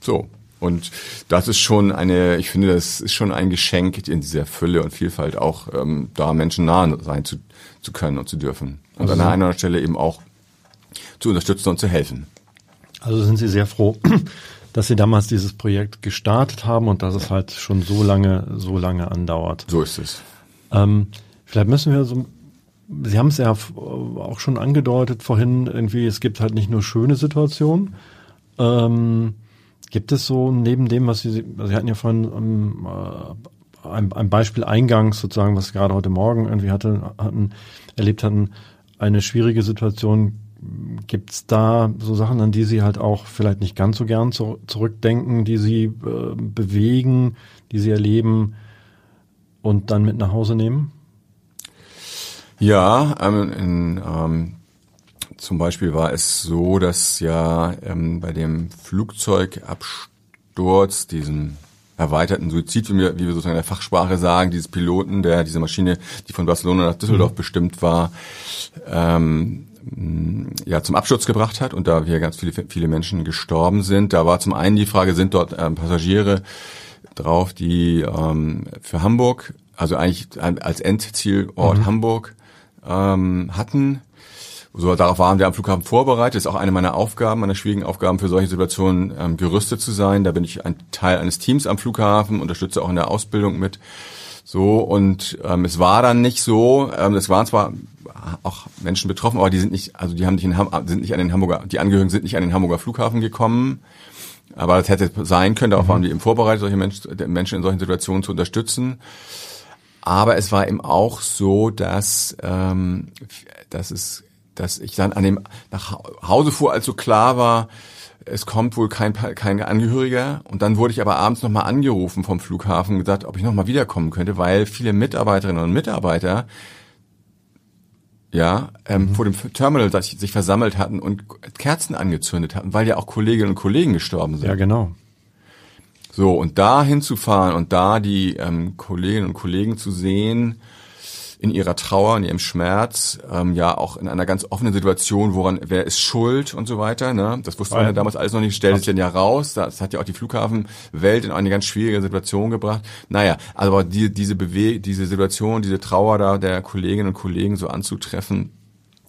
So. Und das ist schon eine, ich finde, das ist schon ein Geschenk in dieser Fülle und Vielfalt auch, ähm, da Menschen nah sein zu, zu können und zu dürfen und also an einer anderen Stelle eben auch zu unterstützen und zu helfen. Also sind Sie sehr froh, dass Sie damals dieses Projekt gestartet haben und dass es halt schon so lange, so lange andauert. So ist es. Ähm, vielleicht müssen wir so, Sie haben es ja auch schon angedeutet vorhin, irgendwie, es gibt halt nicht nur schöne Situationen. Ähm, gibt es so neben dem, was Sie, Sie hatten ja vorhin ähm, äh, ein, ein Beispiel eingangs sozusagen, was Sie gerade heute Morgen irgendwie hatte, hatten, erlebt hatten, eine schwierige Situation Gibt's da so Sachen, an die Sie halt auch vielleicht nicht ganz so gern zu, zurückdenken, die Sie äh, bewegen, die Sie erleben und dann mit nach Hause nehmen? Ja, ähm, in, ähm, zum Beispiel war es so, dass ja ähm, bei dem Flugzeugabsturz, diesem erweiterten Suizid, wie wir, wie wir sozusagen in der Fachsprache sagen, dieses Piloten, der diese Maschine, die von Barcelona nach Düsseldorf mhm. bestimmt war, ähm, ja zum Absturz gebracht hat und da hier ganz viele viele Menschen gestorben sind. Da war zum einen die Frage, sind dort ähm, Passagiere drauf, die ähm, für Hamburg, also eigentlich als Endzielort mhm. Hamburg ähm, hatten. So, darauf waren wir am Flughafen vorbereitet. Das ist auch eine meiner Aufgaben, meiner schwierigen Aufgaben für solche Situationen, ähm, gerüstet zu sein. Da bin ich ein Teil eines Teams am Flughafen, unterstütze auch in der Ausbildung mit. So, und ähm, es war dann nicht so, ähm, es waren zwar auch Menschen betroffen, aber die sind nicht, also die haben nicht in Ham sind nicht an den Hamburger, die Angehörigen sind nicht an den Hamburger Flughafen gekommen. Aber das hätte sein können, darauf mhm. waren wir eben vorbereitet, solche Menschen, Menschen in solchen Situationen zu unterstützen. Aber es war eben auch so, dass, ähm, dass es, dass ich dann an dem nach Hause fuhr, als so klar war, es kommt wohl kein, kein Angehöriger. Und dann wurde ich aber abends nochmal angerufen vom Flughafen und gesagt, ob ich nochmal wiederkommen könnte, weil viele Mitarbeiterinnen und Mitarbeiter ja, ähm, mhm. vor dem Terminal sich versammelt hatten und Kerzen angezündet hatten, weil ja auch Kolleginnen und Kollegen gestorben sind. Ja, genau. So, und da hinzufahren und da die ähm, Kolleginnen und Kollegen zu sehen, in ihrer Trauer, in ihrem Schmerz, ähm, ja auch in einer ganz offenen Situation, woran, wer ist schuld und so weiter. Ne? Das wusste man ja damals alles noch nicht, stellt sich dann ja raus. Das hat ja auch die Flughafenwelt in eine ganz schwierige Situation gebracht. Naja, aber die, diese Bewe diese Situation, diese Trauer da der Kolleginnen und Kollegen so anzutreffen,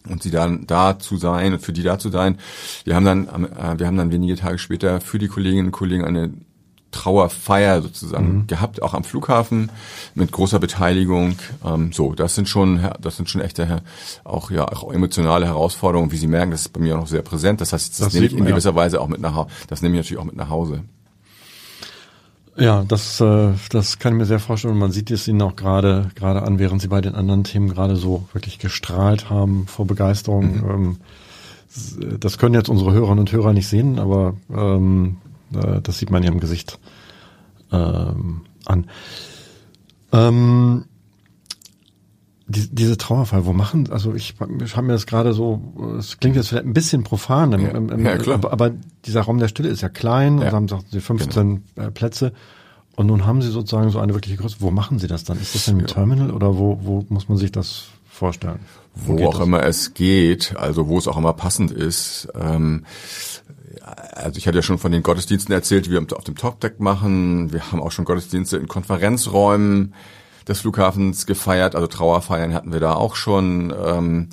und sie dann da zu sein und für die da zu sein. Wir haben dann, äh, wir haben dann wenige Tage später für die Kolleginnen und Kollegen eine Trauerfeier sozusagen mhm. gehabt, auch am Flughafen mit großer Beteiligung. Ähm, so, das sind schon, das sind schon echte, auch ja auch emotionale Herausforderungen. Wie Sie merken, das ist bei mir auch noch sehr präsent. Das heißt, das, das nehme ich in gewisser ja. Weise auch mit nach Hause. Das nehme ich natürlich auch mit nach Hause. Ja, das, äh, das kann ich mir sehr vorstellen. Man sieht es Ihnen auch gerade gerade an, während Sie bei den anderen Themen gerade so wirklich gestrahlt haben vor Begeisterung. Mhm. Ähm, das können jetzt unsere Hörerinnen und Hörer nicht sehen, aber ähm, äh, das sieht man ja im Gesicht ähm, an. Ähm, die, diese Trauerfall, wo machen, also ich, ich habe mir das gerade so, es klingt jetzt vielleicht ein bisschen profan, im, im, im, ja, aber, aber, dieser Raum der Stille ist ja klein ja. und haben sie 15 genau. Äh, Plätze und nun haben sie sozusagen so eine wirkliche Größe. Wo machen sie das dann? Ist das denn im ja. Terminal oder wo, wo muss man sich das vorstellen? Wo, wo auch das? immer es geht, also wo es auch immer passend ist. Ähm, also ich hatte ja schon von den Gottesdiensten erzählt, die wir auf dem Topdeck machen. Wir haben auch schon Gottesdienste in Konferenzräumen des Flughafens gefeiert, also Trauerfeiern hatten wir da auch schon. Ähm,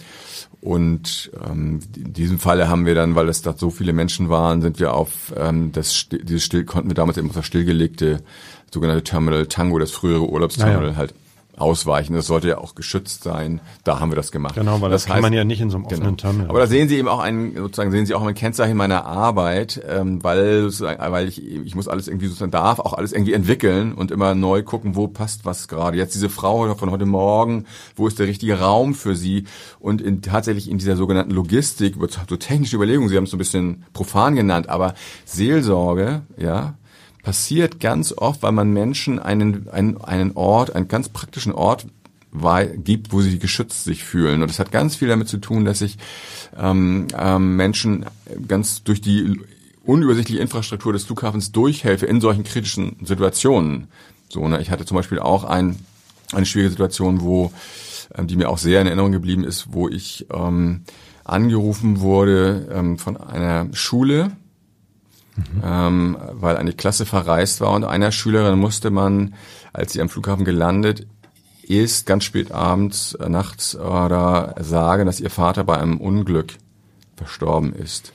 und ähm, in diesem Falle haben wir dann, weil es da so viele Menschen waren, sind wir auf ähm, das dieses Still konnten wir damals eben auf das stillgelegte sogenannte Terminal Tango, das frühere Urlaubsterminal ja. halt ausweichen. Das sollte ja auch geschützt sein. Da haben wir das gemacht. Genau, weil das, das kann heißt, man ja nicht in so einem offenen genau. Terminal. Aber da sehen Sie eben auch ein, sozusagen sehen Sie auch ein Kennzeichen meiner Arbeit, ähm, weil weil ich ich muss alles irgendwie sozusagen darf auch alles irgendwie entwickeln und immer neu gucken, wo passt was gerade. Jetzt diese Frau von heute Morgen, wo ist der richtige Raum für sie? Und in, tatsächlich in dieser sogenannten Logistik, so technische Überlegungen, Sie haben es so ein bisschen profan genannt, aber Seelsorge, ja, passiert ganz oft, weil man Menschen einen, einen, einen Ort, einen ganz praktischen Ort gibt, wo sie geschützt sich fühlen. Und das hat ganz viel damit zu tun, dass sich ähm, ähm, Menschen ganz durch die unübersichtliche Infrastruktur des Flughafens durchhelfe in solchen kritischen Situationen. So, ne? Ich hatte zum Beispiel auch ein, eine schwierige Situation, wo ähm, die mir auch sehr in Erinnerung geblieben ist, wo ich ähm, angerufen wurde ähm, von einer Schule, mhm. ähm, weil eine Klasse verreist war und einer Schülerin musste man, als sie am Flughafen gelandet ist, ganz spät abends, äh, nachts oder sagen, dass ihr Vater bei einem Unglück verstorben ist.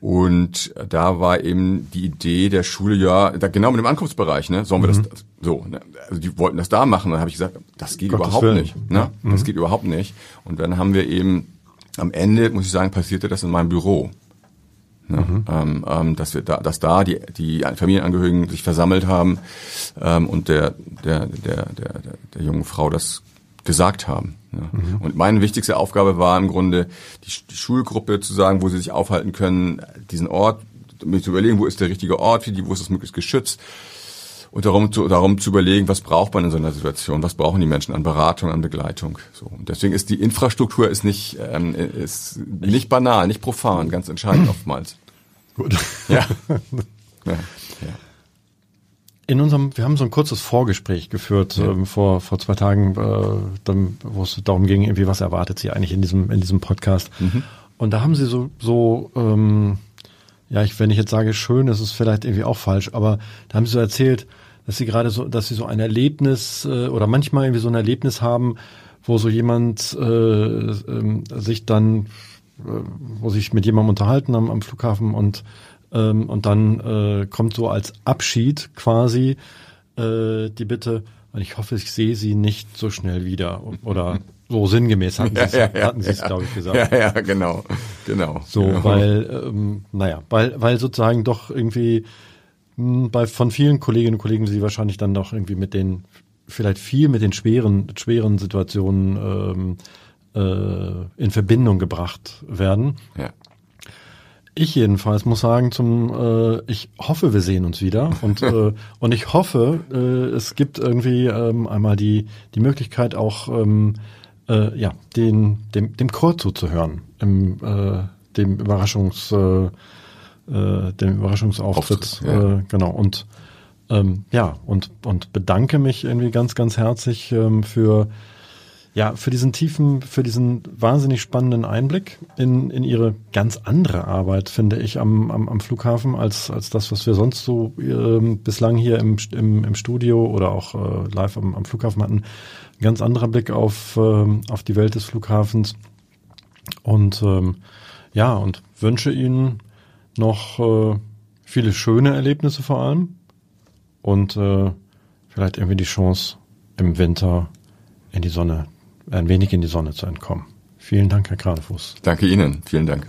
Und da war eben die Idee der Schule, ja, da genau mit dem Ankunftsbereich, ne, sollen wir mhm. das so, ne? also die wollten das da machen, dann habe ich gesagt, das geht Gottes überhaupt Willen. nicht, ne? Mhm. Das geht überhaupt nicht. Und dann haben wir eben am Ende, muss ich sagen, passierte das in meinem Büro. Ne? Mhm. Ähm, ähm, dass wir da, dass da die, die Familienangehörigen sich versammelt haben ähm, und der, der, der, der, der jungen Frau das gesagt haben. Ja. Mhm. Und meine wichtigste Aufgabe war im Grunde, die, die, Schulgruppe zu sagen, wo sie sich aufhalten können, diesen Ort, mir zu überlegen, wo ist der richtige Ort für die, wo ist das möglichst geschützt. Und darum zu, darum zu überlegen, was braucht man in so einer Situation, was brauchen die Menschen an Beratung, an Begleitung. So. Und deswegen ist die Infrastruktur ist nicht, ähm, ist nicht banal, nicht profan, ganz entscheidend oftmals. Gut. Ja. ja. In unserem, wir haben so ein kurzes Vorgespräch geführt ja. ähm, vor vor zwei Tagen, äh, dann, wo es darum ging, irgendwie was erwartet Sie eigentlich in diesem in diesem Podcast. Mhm. Und da haben Sie so so ähm, ja, ich, wenn ich jetzt sage schön, das ist vielleicht irgendwie auch falsch, aber da haben Sie so erzählt, dass Sie gerade so, dass Sie so ein Erlebnis äh, oder manchmal irgendwie so ein Erlebnis haben, wo so jemand äh, äh, sich dann, äh, wo sich mit jemandem unterhalten am, am Flughafen und ähm, und dann äh, kommt so als Abschied quasi äh, die Bitte, und ich hoffe, ich sehe Sie nicht so schnell wieder. Oder so sinngemäß hatten Sie es, ja, ja, hatten Sie es, ja. glaube ich, gesagt. Ja, ja, genau, genau. So, genau. weil, ähm, naja, weil, weil sozusagen doch irgendwie mh, hm, bei von vielen Kolleginnen und Kollegen Sie wahrscheinlich dann doch irgendwie mit den vielleicht viel mit den schweren, schweren Situationen ähm, äh, in Verbindung gebracht werden. Ja. Ich jedenfalls muss sagen, zum äh, ich hoffe, wir sehen uns wieder und äh, und ich hoffe, äh, es gibt irgendwie ähm, einmal die die Möglichkeit auch ähm, äh, ja den dem dem Chor zuzuhören im äh, dem Überraschungs äh, äh, dem Überraschungsauftritt Auftritt, ja. äh, genau und ähm, ja und und bedanke mich irgendwie ganz ganz herzlich ähm, für ja, für diesen tiefen, für diesen wahnsinnig spannenden Einblick in, in ihre ganz andere Arbeit, finde ich, am, am, am Flughafen, als, als das, was wir sonst so äh, bislang hier im, im, im Studio oder auch äh, live am, am Flughafen hatten. Ein ganz anderer Blick auf, äh, auf die Welt des Flughafens. Und ähm, ja, und wünsche Ihnen noch äh, viele schöne Erlebnisse vor allem und äh, vielleicht irgendwie die Chance im Winter in die Sonne ein wenig in die Sonne zu entkommen. Vielen Dank, Herr Gradefuß. Danke Ihnen. Vielen Dank.